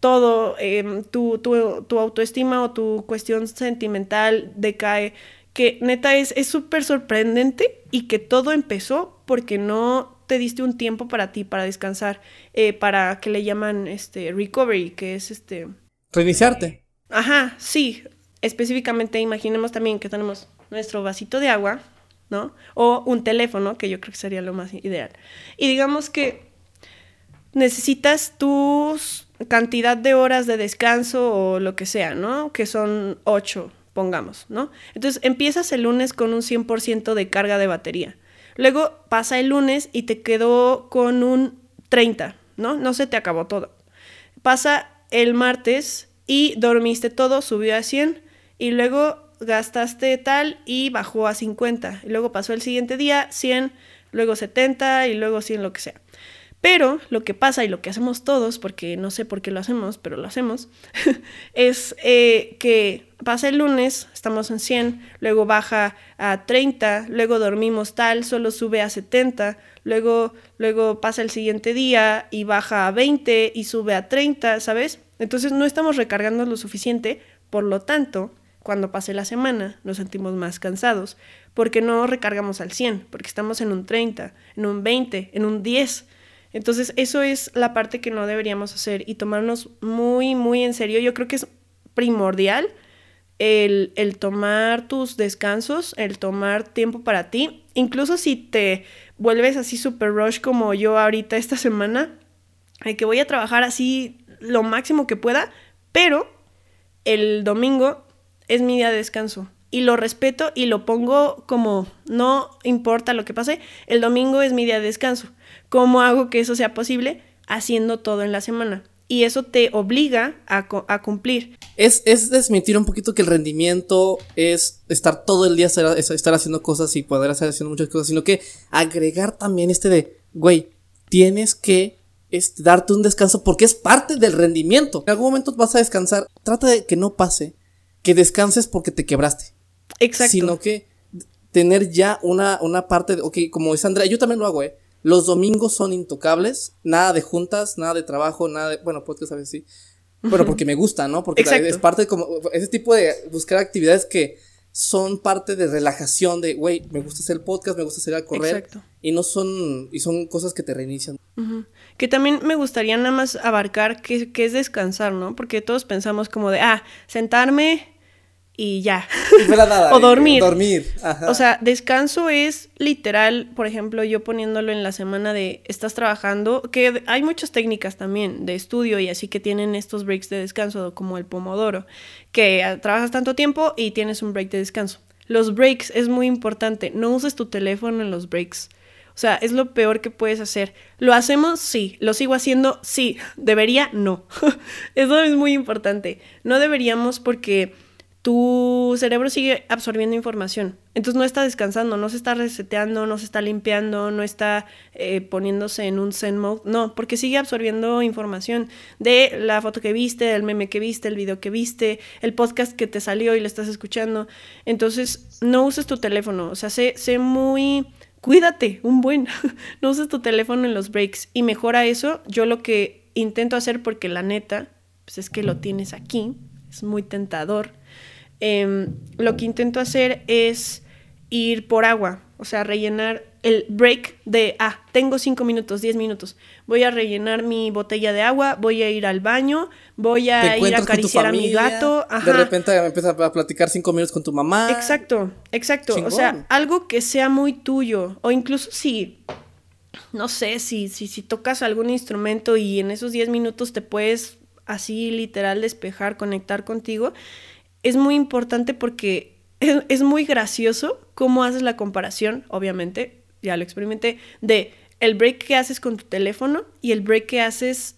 todo, em, tu, tu, tu, autoestima o tu cuestión sentimental decae, que neta es súper sorprendente y que todo empezó porque no te diste un tiempo para ti, para descansar, eh, para que le llaman este recovery, que es este... Reiniciarte. Ajá, sí. Específicamente imaginemos también que tenemos nuestro vasito de agua, ¿no? O un teléfono, que yo creo que sería lo más ideal. Y digamos que necesitas tu cantidad de horas de descanso o lo que sea, ¿no? Que son ocho, pongamos, ¿no? Entonces empiezas el lunes con un 100% de carga de batería. Luego pasa el lunes y te quedó con un 30, ¿no? No se te acabó todo. Pasa el martes y dormiste todo, subió a 100 y luego gastaste tal y bajó a 50. Y luego pasó el siguiente día 100, luego 70 y luego 100 lo que sea. Pero lo que pasa y lo que hacemos todos, porque no sé por qué lo hacemos, pero lo hacemos, es eh, que pasa el lunes, estamos en 100, luego baja a 30, luego dormimos tal, solo sube a 70, luego, luego pasa el siguiente día y baja a 20 y sube a 30, ¿sabes? Entonces no estamos recargando lo suficiente, por lo tanto, cuando pase la semana nos sentimos más cansados, porque no recargamos al 100, porque estamos en un 30, en un 20, en un 10. Entonces eso es la parte que no deberíamos hacer y tomarnos muy, muy en serio. Yo creo que es primordial el, el tomar tus descansos, el tomar tiempo para ti. Incluso si te vuelves así super rush como yo ahorita esta semana, que voy a trabajar así lo máximo que pueda, pero el domingo es mi día de descanso y lo respeto y lo pongo como no importa lo que pase, el domingo es mi día de descanso. ¿Cómo hago que eso sea posible? Haciendo todo en la semana. Y eso te obliga a, a cumplir. Es, es, desmentir un poquito que el rendimiento es estar todo el día, estar, haciendo cosas y poder estar haciendo muchas cosas, sino que agregar también este de, güey, tienes que este, darte un descanso porque es parte del rendimiento. En algún momento vas a descansar. Trata de que no pase que descanses porque te quebraste. Exacto. Sino que tener ya una, una parte de, ok, como dice Andrea, yo también lo hago, eh. Los domingos son intocables, nada de juntas, nada de trabajo, nada de, bueno, podcast a veces sí. Bueno, porque me gusta, ¿no? Porque es parte de como, ese tipo de buscar actividades que son parte de relajación de, güey, me gusta hacer el podcast, me gusta hacer a correr. Exacto. Y no son, y son cosas que te reinician. Que también me gustaría nada más abarcar qué, qué es descansar, ¿no? Porque todos pensamos como de, ah, sentarme, y ya. o dormir. dormir. O sea, descanso es literal, por ejemplo, yo poniéndolo en la semana de estás trabajando, que hay muchas técnicas también de estudio y así que tienen estos breaks de descanso, como el pomodoro, que ah, trabajas tanto tiempo y tienes un break de descanso. Los breaks es muy importante, no uses tu teléfono en los breaks. O sea, es lo peor que puedes hacer. ¿Lo hacemos? Sí. ¿Lo sigo haciendo? Sí. ¿Debería? No. Eso es muy importante. No deberíamos porque tu cerebro sigue absorbiendo información. Entonces no está descansando, no se está reseteando, no se está limpiando, no está eh, poniéndose en un zen mode. No, porque sigue absorbiendo información de la foto que viste, el meme que viste, el video que viste, el podcast que te salió y lo estás escuchando. Entonces no uses tu teléfono, o sea, sé, sé muy... Cuídate, un buen. no uses tu teléfono en los breaks y mejora eso. Yo lo que intento hacer porque la neta, pues es que lo tienes aquí, es muy tentador Em, lo que intento hacer es ir por agua, o sea, rellenar el break de, ah, tengo 5 minutos, 10 minutos, voy a rellenar mi botella de agua, voy a ir al baño, voy a ir a acariciar a mi gato. De repente empiezas a platicar 5 minutos con tu mamá. Exacto, exacto. O sea, algo que sea muy tuyo, o incluso si, no sé, si, si, si tocas algún instrumento y en esos 10 minutos te puedes así literal despejar, conectar contigo es muy importante porque es, muy gracioso cómo haces la comparación, obviamente, ya lo experimenté, de el break que haces con tu teléfono y el break que haces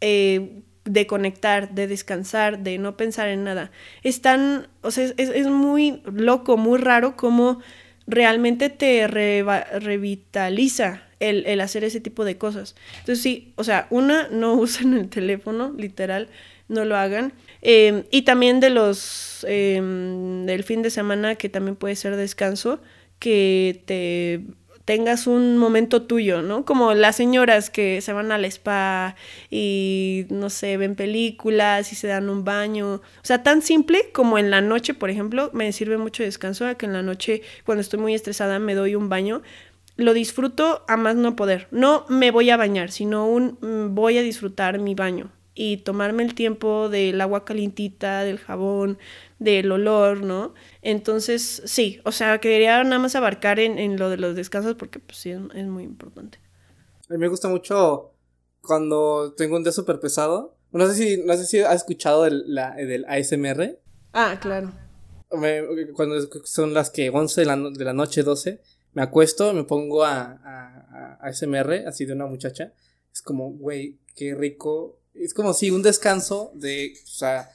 eh, de conectar, de descansar, de no pensar en nada. Es tan, o sea, es, es muy loco, muy raro como realmente te revitaliza el, hacer ese tipo de cosas. Entonces sí, o sea, una, no usen el teléfono, literal, no lo hagan. Em, y también de los, em, del fin de semana, que también puede ser descanso, que te tengas un momento tuyo, ¿no? Como las señoras que se van al spa y, no sé, ven películas y se dan un baño. O sea, tan simple como en la noche, por ejemplo, me sirve mucho descanso, que en la noche, cuando estoy muy estresada, me doy un baño. Lo disfruto a más no poder. No me voy a bañar, sino un mm, voy a disfrutar mi baño y tomarme el tiempo del agua calientita, del jabón, del olor, ¿no? Entonces, sí, o sea, quería nada más abarcar en, lo de los descansos porque pues sí, es, muy importante. A mí me gusta mucho cuando tengo un día súper pesado. No sé si, no sé si has escuchado del, la, del ASMR. Ah, claro. cuando son las que 11 de la, de la noche, 12, me acuesto, me pongo a, a, a ASMR, así de una muchacha. Es como, güey, qué rico. Es como si un descanso de, o sea,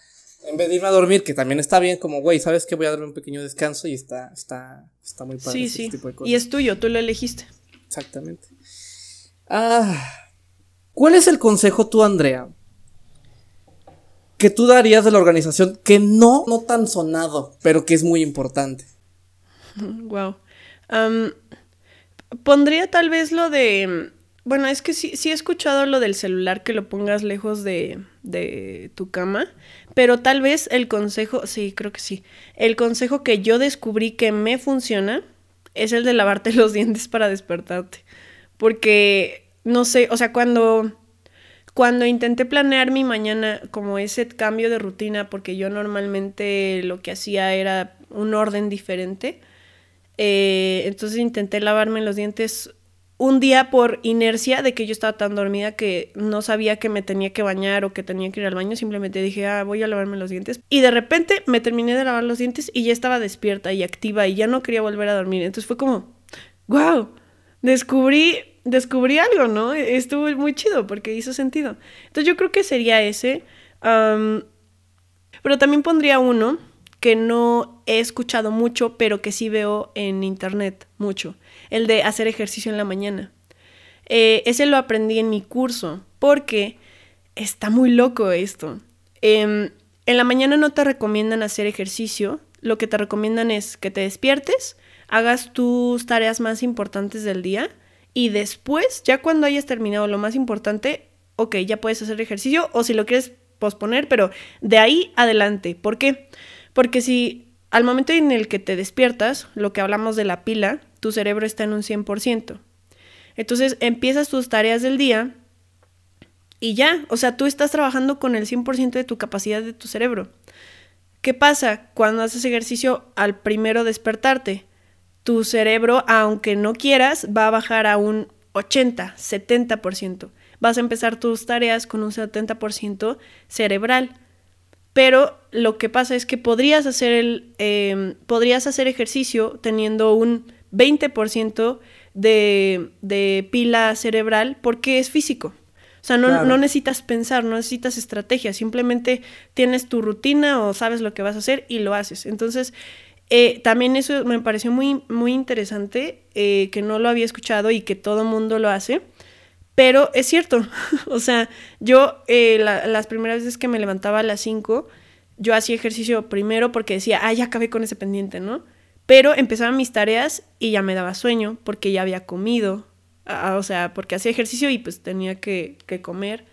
en vez de irme a dormir, que también está bien, como, güey, ¿sabes qué? Voy a darme un pequeño descanso y está, está, está muy padre. Sí, sí. Tipo de cosas. Y es tuyo, tú lo elegiste. Exactamente. Ah, ¿cuál es el consejo tú, Andrea? Que tú darías de la organización que no, no tan sonado, pero que es muy importante. Wow. Pondría tal vez lo de. Bueno, es que sí, sí he escuchado lo del celular que lo pongas lejos de, de tu cama. Pero tal vez el consejo, sí, creo que sí. El consejo que yo descubrí que me funciona es el de lavarte los dientes para despertarte. Porque, no sé, o sea, cuando, cuando intenté planear mi mañana como ese cambio de rutina, porque yo normalmente lo que hacía era un orden diferente, eh, entonces intenté lavarme los dientes un día por inercia de que yo estaba tan dormida que no sabía que me tenía que bañar o que tenía que ir al baño, simplemente dije, ah, voy a lavarme los dientes. Y de repente me terminé de lavar los dientes y ya estaba despierta y activa y ya no quería volver a dormir. Entonces fue como, wow, descubrí, descubrí algo, ¿no? Estuvo muy chido porque hizo sentido. Entonces yo creo que sería ese. pero también pondría uno que no he escuchado mucho, pero que sí veo en internet mucho el de hacer ejercicio en la mañana. Eh, ese lo aprendí en mi curso, porque está muy loco esto. Em, en la mañana no te recomiendan hacer ejercicio, lo que te recomiendan es que te despiertes, hagas tus tareas más importantes del día y después, ya cuando hayas terminado lo más importante, ok, ya puedes hacer ejercicio o si lo quieres posponer, pero de ahí adelante. ¿Por qué? Si al momento en el que te despiertas, lo que hablamos de la pila, tu cerebro está en un 100%. Entonces empiezas tus tareas del día y ya, o sea, tú estás trabajando con el 100% de tu capacidad de tu cerebro. ¿Qué pasa cuando haces ejercicio al primero despertarte? Tu cerebro, aunque no quieras, va a bajar a un 80, 70%. Vas a empezar tus tareas con un 70% cerebral. Pero lo que pasa es que podrías hacer, el, em, podrías hacer ejercicio teniendo un 20% de, de, pila cerebral porque es físico. O sea, no, no, necesitas pensar, no necesitas estrategia, simplemente tienes tu rutina o sabes lo que vas a hacer y lo haces. Entonces, eh, también eso me pareció muy, muy interesante, eh, que no lo había escuchado y que todo mundo lo hace, pero es cierto, o sea, yo eh, las primeras veces que me levantaba a las 5, yo hacía ejercicio primero porque decía, ah, ya acabé con ese pendiente, ¿no? Pero empezaban mis tareas y ya me daba sueño porque ya había comido. o sea, porque hacía ejercicio y pues tenía que, comer.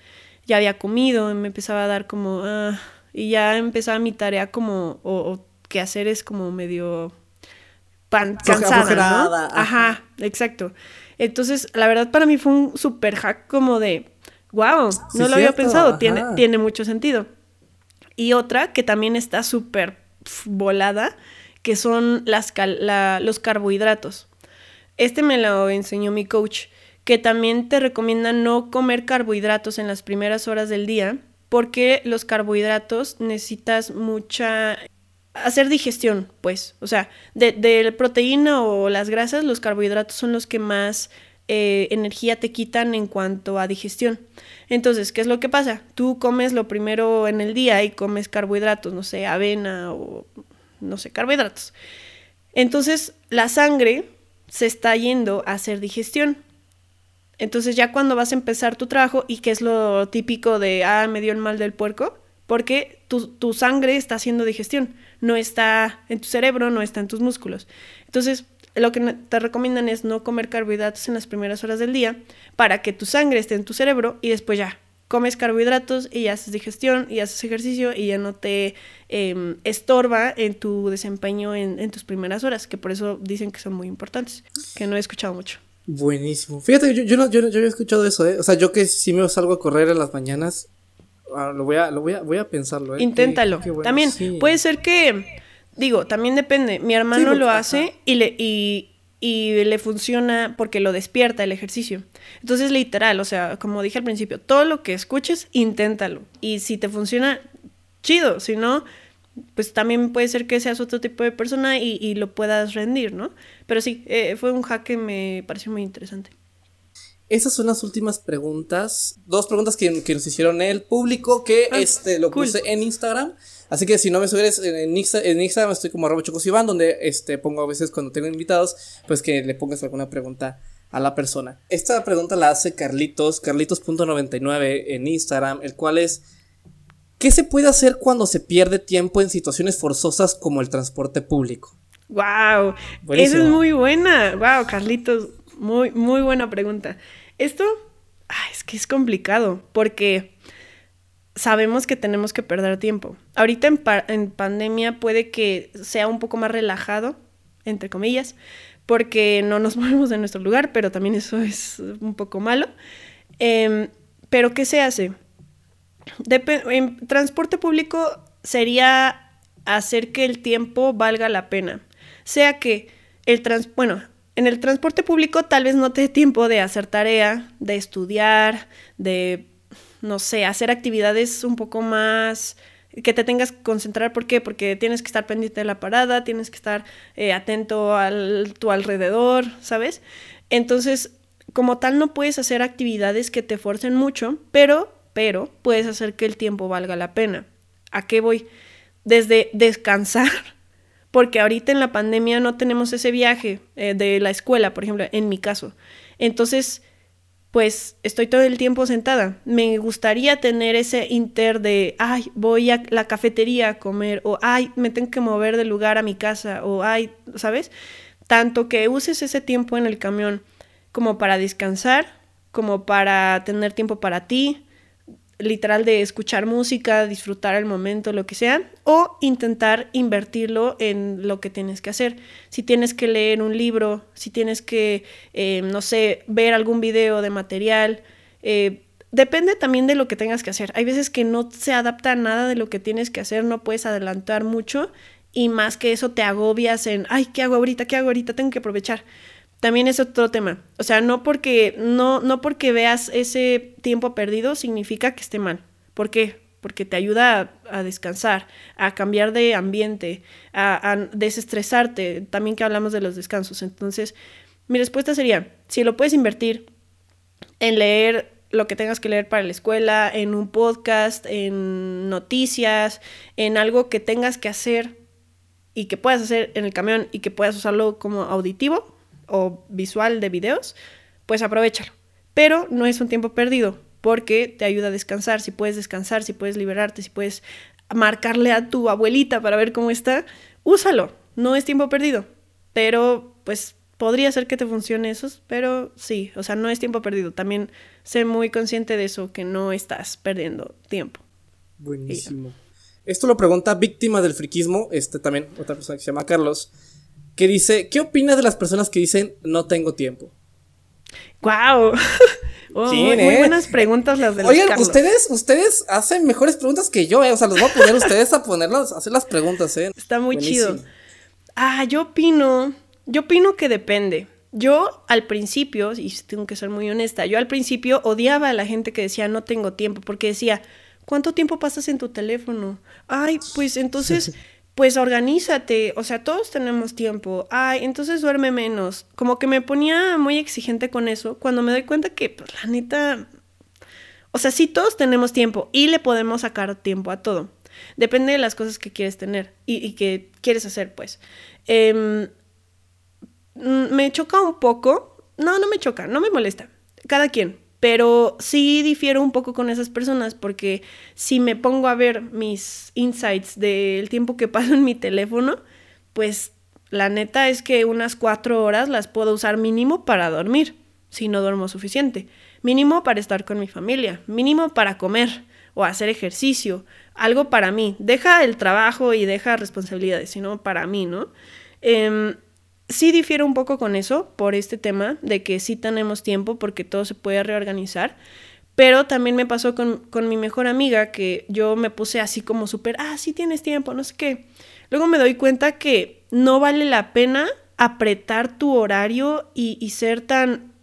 Ya había comido y me empezaba a dar como... Ah, y ya empezaba mi tarea como... O, que hacer es como medio... Pan, cansada, ¿no? Ajá, exacto. Entonces, la verdad para mí fue un super hack como de... Wow, no lo había pensado, tiene, tiene mucho sentido. Y otra que también está súper volada que son las los carbohidratos. Este me lo enseñó mi coach, que también te recomienda no comer carbohidratos en las primeras horas del día, porque los carbohidratos necesitas mucha hacer digestión, pues. O sea, de, de, proteína o las grasas, los carbohidratos son los que más eh, energía te quitan en cuanto a digestión. Entonces, ¿qué es lo que pasa? Tú comes lo primero en el día y comes carbohidratos, no sé, avena o no sé, carbohidratos. Entonces, la sangre se está yendo a hacer digestión. Entonces, ya cuando vas a empezar tu trabajo, y que es lo típico de, ah, me dio el mal del puerco, porque tu, tu sangre está haciendo digestión, no está en tu cerebro, no está en tus músculos. Entonces, lo que te recomiendan es no comer carbohidratos en las primeras horas del día para que tu sangre esté en tu cerebro y después ya comes carbohidratos y haces digestión y haces ejercicio y ya no te em, estorba en tu desempeño en, tus primeras horas, que por eso dicen que son muy importantes, que no he escuchado mucho. Buenísimo. Fíjate, yo, yo, no, yo, había escuchado eso, ¿eh? O sea, yo que si me salgo a correr en las mañanas, ah, lo voy a, lo voy a, voy a pensarlo, ¿eh? Inténtalo. También puede ser que Digo, también depende. Mi hermano lo hace y le, y, y le funciona porque lo despierta el ejercicio. Entonces, literal, o sea, como dije al principio, todo lo que escuches, inténtalo. Y si te funciona, chido. Si no, pues también puede ser que seas otro tipo de persona y, y lo puedas rendir, ¿no? Pero sí, eh, fue un hack que me pareció muy interesante. Esas son las últimas preguntas. Dos preguntas que, que nos hicieron el público, que ah, este lo puse en Instagram. Así que si no me sugieres en, Instagram, estoy como arroba chocosiván, donde este, pongo a veces cuando tengo invitados, pues que le pongas alguna pregunta a la persona. Esta pregunta la hace Carlitos, carlitos.99 en Instagram, el cual es, ¿qué se puede hacer cuando se pierde tiempo en situaciones forzosas como el transporte público? ¡Wow! Esa es muy buena. ¡Wow, Carlitos! Muy, muy buena pregunta. Esto, es que es complicado, porque sabemos que tenemos que perder tiempo. Ahorita en, pandemia puede que sea un poco más relajado, entre comillas, porque no nos movemos de nuestro lugar, pero también eso es un poco malo. Em, pero ¿qué se hace? en transporte público sería hacer que el tiempo valga la pena. Sea que el trans bueno, en el transporte público tal vez no te dé tiempo de hacer tarea, de estudiar, de no sé, hacer actividades un poco más que te tengas que concentrar. ¿Por qué? Porque tienes que estar pendiente de la parada, tienes que estar eh, atento a tu alrededor, ¿sabes? Entonces, como tal, no puedes hacer actividades que te forcen mucho, pero, pero, puedes hacer que el tiempo valga la pena. ¿A qué voy? Desde descansar, porque ahorita en la pandemia no tenemos ese viaje eh, de la escuela, por ejemplo, en mi caso. Entonces, pues estoy todo el tiempo sentada. Me gustaría tener ese inter de, ay, voy a la cafetería a comer, o ay, me tengo que mover del lugar a mi casa, o ay, ¿sabes? Tanto que uses ese tiempo en el camión como para descansar, como para tener tiempo para ti, literal de escuchar música, disfrutar el momento, lo que sea, o intentar invertirlo en lo que tienes que hacer. Si tienes que leer un libro, si tienes que, eh, no sé, ver algún video de material, eh, depende también de lo que tengas que hacer. Hay veces que no se adapta a nada de lo que tienes que hacer, no puedes adelantar mucho y más que eso te agobias en, ay, ¿qué hago ahorita? ¿Qué hago ahorita? Tengo que aprovechar también es otro tema. O sea, no porque, no, no porque veas ese tiempo perdido significa que esté mal. ¿Por qué? Porque te ayuda a, descansar, a cambiar de ambiente, a, desestresarte, también que hablamos de los descansos. Entonces, mi respuesta sería, si lo puedes invertir en leer lo que tengas que leer para la escuela, en un podcast, en noticias, en algo que tengas que hacer y que puedas hacer en el camión y que puedas usarlo como auditivo, o visual de videos, pues aprovechalo. Pero no es un tiempo perdido porque te ayuda a descansar. Si puedes descansar, si puedes liberarte, si puedes marcarle a tu abuelita para ver cómo está, úsalo. No es tiempo perdido. Pero pues podría ser que te funcione eso, pero sí, o sea, no es tiempo perdido. También sé muy consciente de eso, que no estás perdiendo tiempo. Buenísimo. Esto lo pregunta víctima del friquismo, este también, otra persona que se llama Carlos que dice, ¿qué opinas de las personas que dicen no tengo tiempo? ¡Guau! Oh, muy, ¿eh? buenas preguntas las de Oigan, ustedes, ustedes hacen mejores preguntas que yo, ¿eh? O sea, los voy a poner ustedes a ponerlas, a hacer las preguntas, ¿eh? Está muy chido. Ah, yo opino, yo opino que depende. Yo al principio, y tengo que ser muy honesta, yo al principio odiaba a la gente que decía no tengo tiempo, porque decía, ¿cuánto tiempo pasas en tu teléfono? Ay, pues entonces pues organízate, o sea, todos tenemos tiempo, ay, entonces duerme menos. Como que me ponía muy exigente con eso, cuando me doy cuenta que, pues, la neta, o sea, sí, todos tenemos tiempo y le podemos sacar tiempo a todo. Depende de las cosas que quieres tener y, que quieres hacer, pues. Em, mm, me choca un poco, no, no me choca, no me molesta, cada quien, pero sí difiero un poco con esas personas porque si me pongo a ver mis insights del tiempo que paso en mi teléfono, pues la neta es que unas cuatro horas las puedo usar mínimo para dormir, si no duermo suficiente. Mínimo para estar con mi familia, mínimo para comer o hacer ejercicio, algo para mí. Deja el trabajo y deja responsabilidades, sino para mí, ¿no? Eh, sí difiero un poco con eso, por este tema, de que sí tenemos tiempo porque todo se puede reorganizar. Pero también me pasó con, con mi mejor amiga que yo me puse así como súper, ah, sí tienes tiempo, no sé qué. Luego me doy cuenta que no vale la pena apretar tu horario y, ser tan,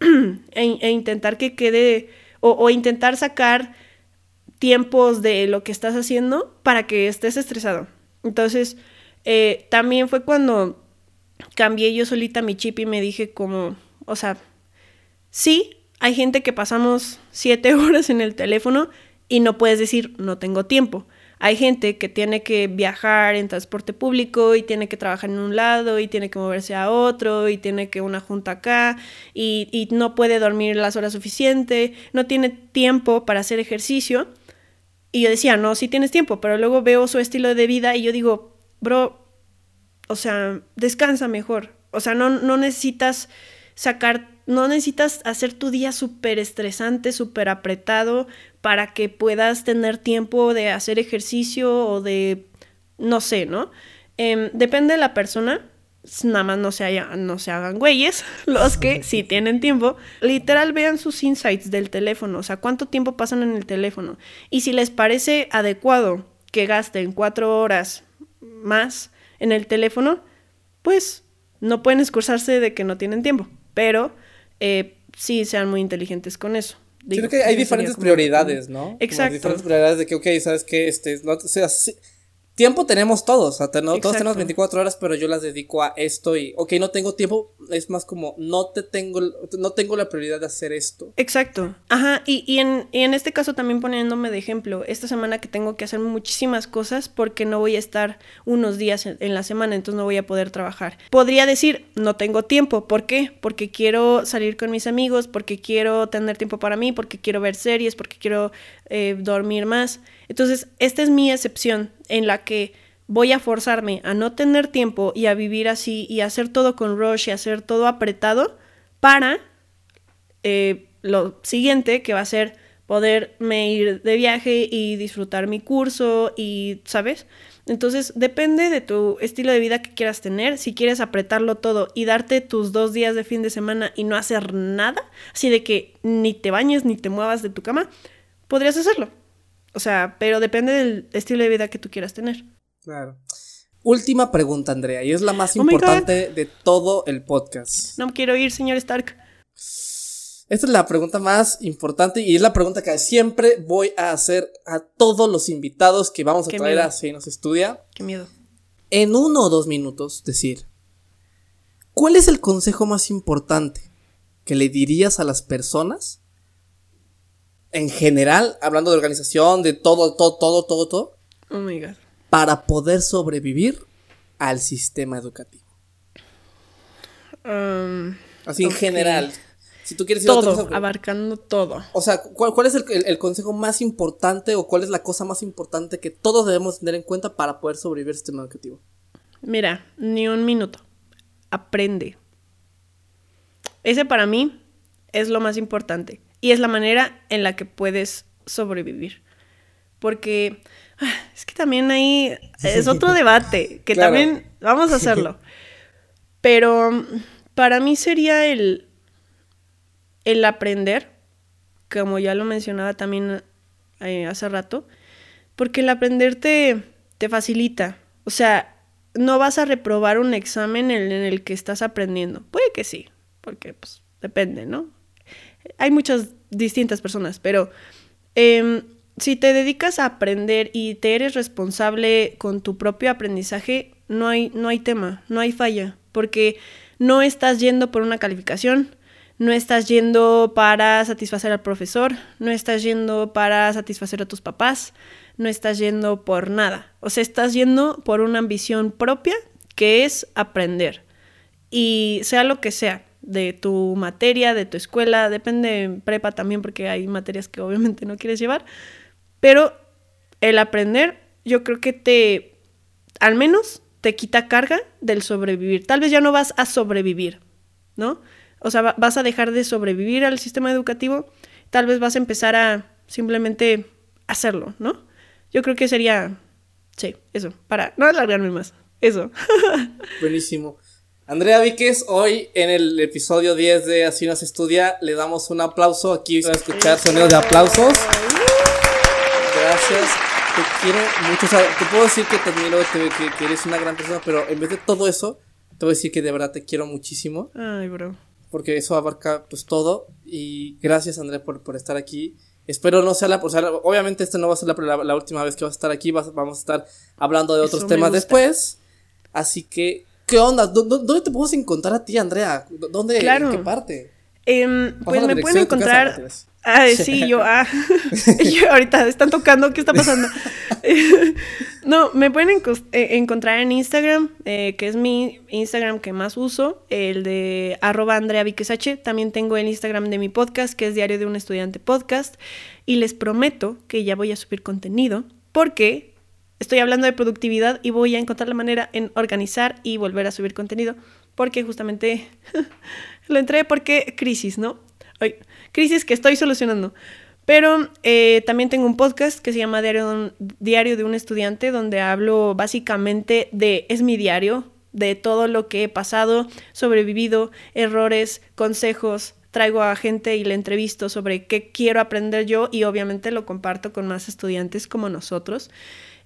e, e, intentar que quede, o, o intentar sacar tiempos de lo que estás haciendo para que estés estresado. Entonces, eh, también fue cuando cambié yo solita mi chip y me dije como, o sea, sí, hay gente que pasamos siete horas en el teléfono y no puedes decir no tengo tiempo. Hay gente que tiene que viajar en transporte público y tiene que trabajar en un lado y tiene que moverse a otro y tiene que una junta acá y, y no puede dormir las horas suficientes, no tiene tiempo para hacer ejercicio. Y yo decía, no, sí tienes tiempo, pero luego veo su estilo de vida y yo digo, bro, o sea, descansa mejor. O sea, no, no necesitas sacar, no necesitas hacer tu día súper estresante, súper apretado para que puedas tener tiempo de hacer ejercicio o de, no sé, ¿no? Em, depende de la persona. Nada más no se, no se hagan güeyes, los que sí tienen tiempo. Literal, vean sus insights del teléfono, o sea, cuánto tiempo pasan en el teléfono. Y si les parece adecuado que gasten cuatro horas más en el teléfono, pues no pueden excusarse de que no tienen tiempo, pero eh, sí sean muy inteligentes con eso. Creo que hay diferentes prioridades, ¿no? Exacto. diferentes prioridades de que, ok, sabes que este, no, o sea, tiempo tenemos todos, o sea, todos tenemos 24 horas, pero yo las dedico a esto y, ok, no tengo tiempo, es más como, no te tengo, no tengo la prioridad de hacer esto. Exacto, ajá, y, y, en, y en este caso también poniéndome de ejemplo, esta semana que tengo que hacer muchísimas cosas porque no voy a estar unos días en, en la semana, entonces no voy a poder trabajar. Podría decir, no tengo tiempo, ¿por qué? Porque quiero salir con mis amigos, porque quiero tener tiempo para mí, porque quiero ver series, porque quiero eh, dormir más. Entonces, esta es mi excepción en la que voy a forzarme a no tener tiempo y a vivir así y hacer todo con rush y hacer todo apretado para eh, lo siguiente que va a ser poderme ir de viaje y disfrutar mi curso y, ¿sabes? Entonces depende de tu estilo de vida que quieras tener. Si quieres apretarlo todo y darte tus dos días de fin de semana y no hacer nada, así de que ni te bañes ni te muevas de tu cama, podrías hacerlo. O sea, pero depende del estilo de vida que tú quieras tener. Claro. Última pregunta, Andrea, y es la más oh importante de todo el podcast. No quiero ir, señor Stark. Esta es la pregunta más importante y es la pregunta que siempre voy a hacer a todos los invitados que vamos a traer a Si nos estudia. Qué miedo. En uno o dos minutos, decir, ¿cuál es el consejo más importante que le dirías a las personas en general, hablando de organización, de todo, todo, todo, todo, todo. Oh my God. Para poder sobrevivir al sistema educativo. Um, Así en general. Si tú quieres ir todo, abarcando todo. O sea, ¿cuál, cuál es el, el, consejo más importante o cuál es la cosa más importante que todos debemos tener en cuenta para poder sobrevivir al sistema educativo? Mira, ni un minuto. Aprende. Ese para mí es lo más importante. Y es la manera en la que puedes sobrevivir. Porque ah, es que también ahí es otro debate, que también vamos a hacerlo. Pero para mí sería el, el aprender, como ya lo mencionaba también eh, hace rato, porque el aprender te, te facilita. O sea, no vas a reprobar un examen en, en el que estás aprendiendo. Puede que sí, porque pues depende, ¿no? Hay muchas distintas personas, pero em, si te dedicas a aprender y te eres responsable con tu propio aprendizaje, no hay, no hay tema, no hay falla, porque no estás yendo por una calificación, no estás yendo para satisfacer al profesor, no estás yendo para satisfacer a tus papás, no estás yendo por nada. O sea, estás yendo por una ambición propia que es aprender. Y sea lo que sea, de tu materia, de tu escuela, depende en prepa también porque hay materias que obviamente no quieres llevar, pero el aprender yo creo que te, al menos te quita carga del sobrevivir. Tal vez ya no vas a sobrevivir, ¿no? O sea, vas a dejar de sobrevivir al sistema educativo, tal vez vas a empezar a simplemente hacerlo, ¿no? Yo creo que sería, sí, eso, para no alargarme más, eso. Buenísimo. Andrea Víquez, hoy en el episodio 10 de Así nos estudia, le damos un aplauso. Aquí a escuchar sonidos de aplausos. Gracias. Te quiero mucho. O sea, te puedo decir que te admiro, que, que eres una gran persona, pero en vez de todo eso, te voy a decir que de verdad te quiero muchísimo. Ay, bro porque eso abarca pues todo. Y gracias Andrea por, por estar aquí. Espero no sea la, o sea, obviamente esta no va a ser la, la, última vez que vas a estar aquí, vamos a estar hablando de otros temas después. Así que, ¿qué onda? ¿Dónde te podemos encontrar a ti, Andrea? ¿Dónde? ¿En qué parte? Eh, pues me pueden encontrar. Ah, sí, yo, ah. yo ahorita están tocando, ¿qué está pasando? no, me pueden eh, encontrar en Instagram, eh, que es mi Instagram que más uso, el de arroba Andrea También tengo el Instagram de mi podcast, que es Diario de un Estudiante Podcast. Y les prometo que ya voy a subir contenido, porque estoy hablando de productividad y voy a encontrar la manera en organizar y volver a subir contenido, porque justamente lo entré porque crisis, ¿no? crisis que estoy solucionando. Pero eh, también tengo un podcast que se llama diario, diario de un estudiante, donde hablo básicamente de, es mi diario, de todo lo que he pasado, sobrevivido, errores, consejos, traigo a gente y le entrevisto sobre qué quiero aprender yo y obviamente lo comparto con más estudiantes como nosotros.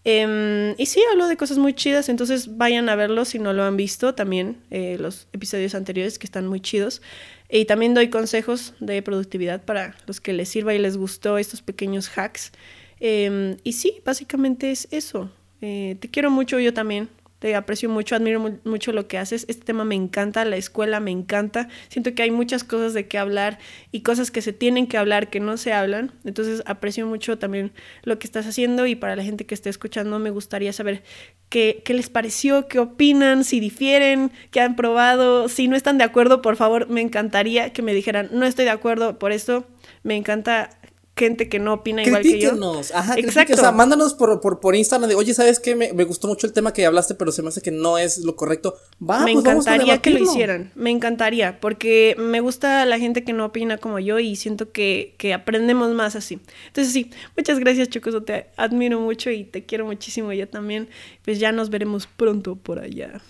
Em, y sí, hablo de cosas muy chidas, entonces vayan a verlo si no lo han visto, también eh, los episodios anteriores que están muy chidos. Y también doy consejos de productividad para los que les sirva y les gustó estos pequeños hacks. Em, y sí, básicamente es eso. Eh, te quiero mucho yo también aprecio mucho, admiro mucho lo que haces. Este tema me encanta, la escuela me encanta. Siento que hay muchas cosas de qué hablar y cosas que se tienen que hablar que no se hablan. Entonces aprecio mucho también lo que estás haciendo y para la gente que esté escuchando me gustaría saber qué, qué les pareció, qué opinan, si difieren, qué han probado. Si no están de acuerdo, por favor, me encantaría que me dijeran, no estoy de acuerdo por esto. Me encanta gente que no opina igual que yo. Ajá, Exacto. O sea, mándanos por, por, por Instagram de, oye, ¿sabes qué? Me, me, gustó mucho el tema que hablaste, pero se me hace que no es lo correcto. Va, me pues encantaría que lo hicieran. Me encantaría, porque me gusta la gente que no opina como yo y siento que, que aprendemos más así. Entonces, sí, muchas gracias, Chocoso. Te admiro mucho y te quiero muchísimo yo también. Pues ya nos veremos pronto por allá.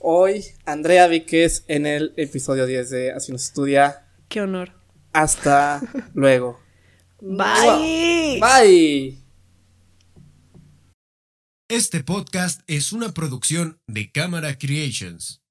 Hoy, Andrea Víquez en el episodio 10 de Así nos estudia. Qué honor. Hasta luego. Bye. Bye. Este podcast es una producción de Cámara Creations.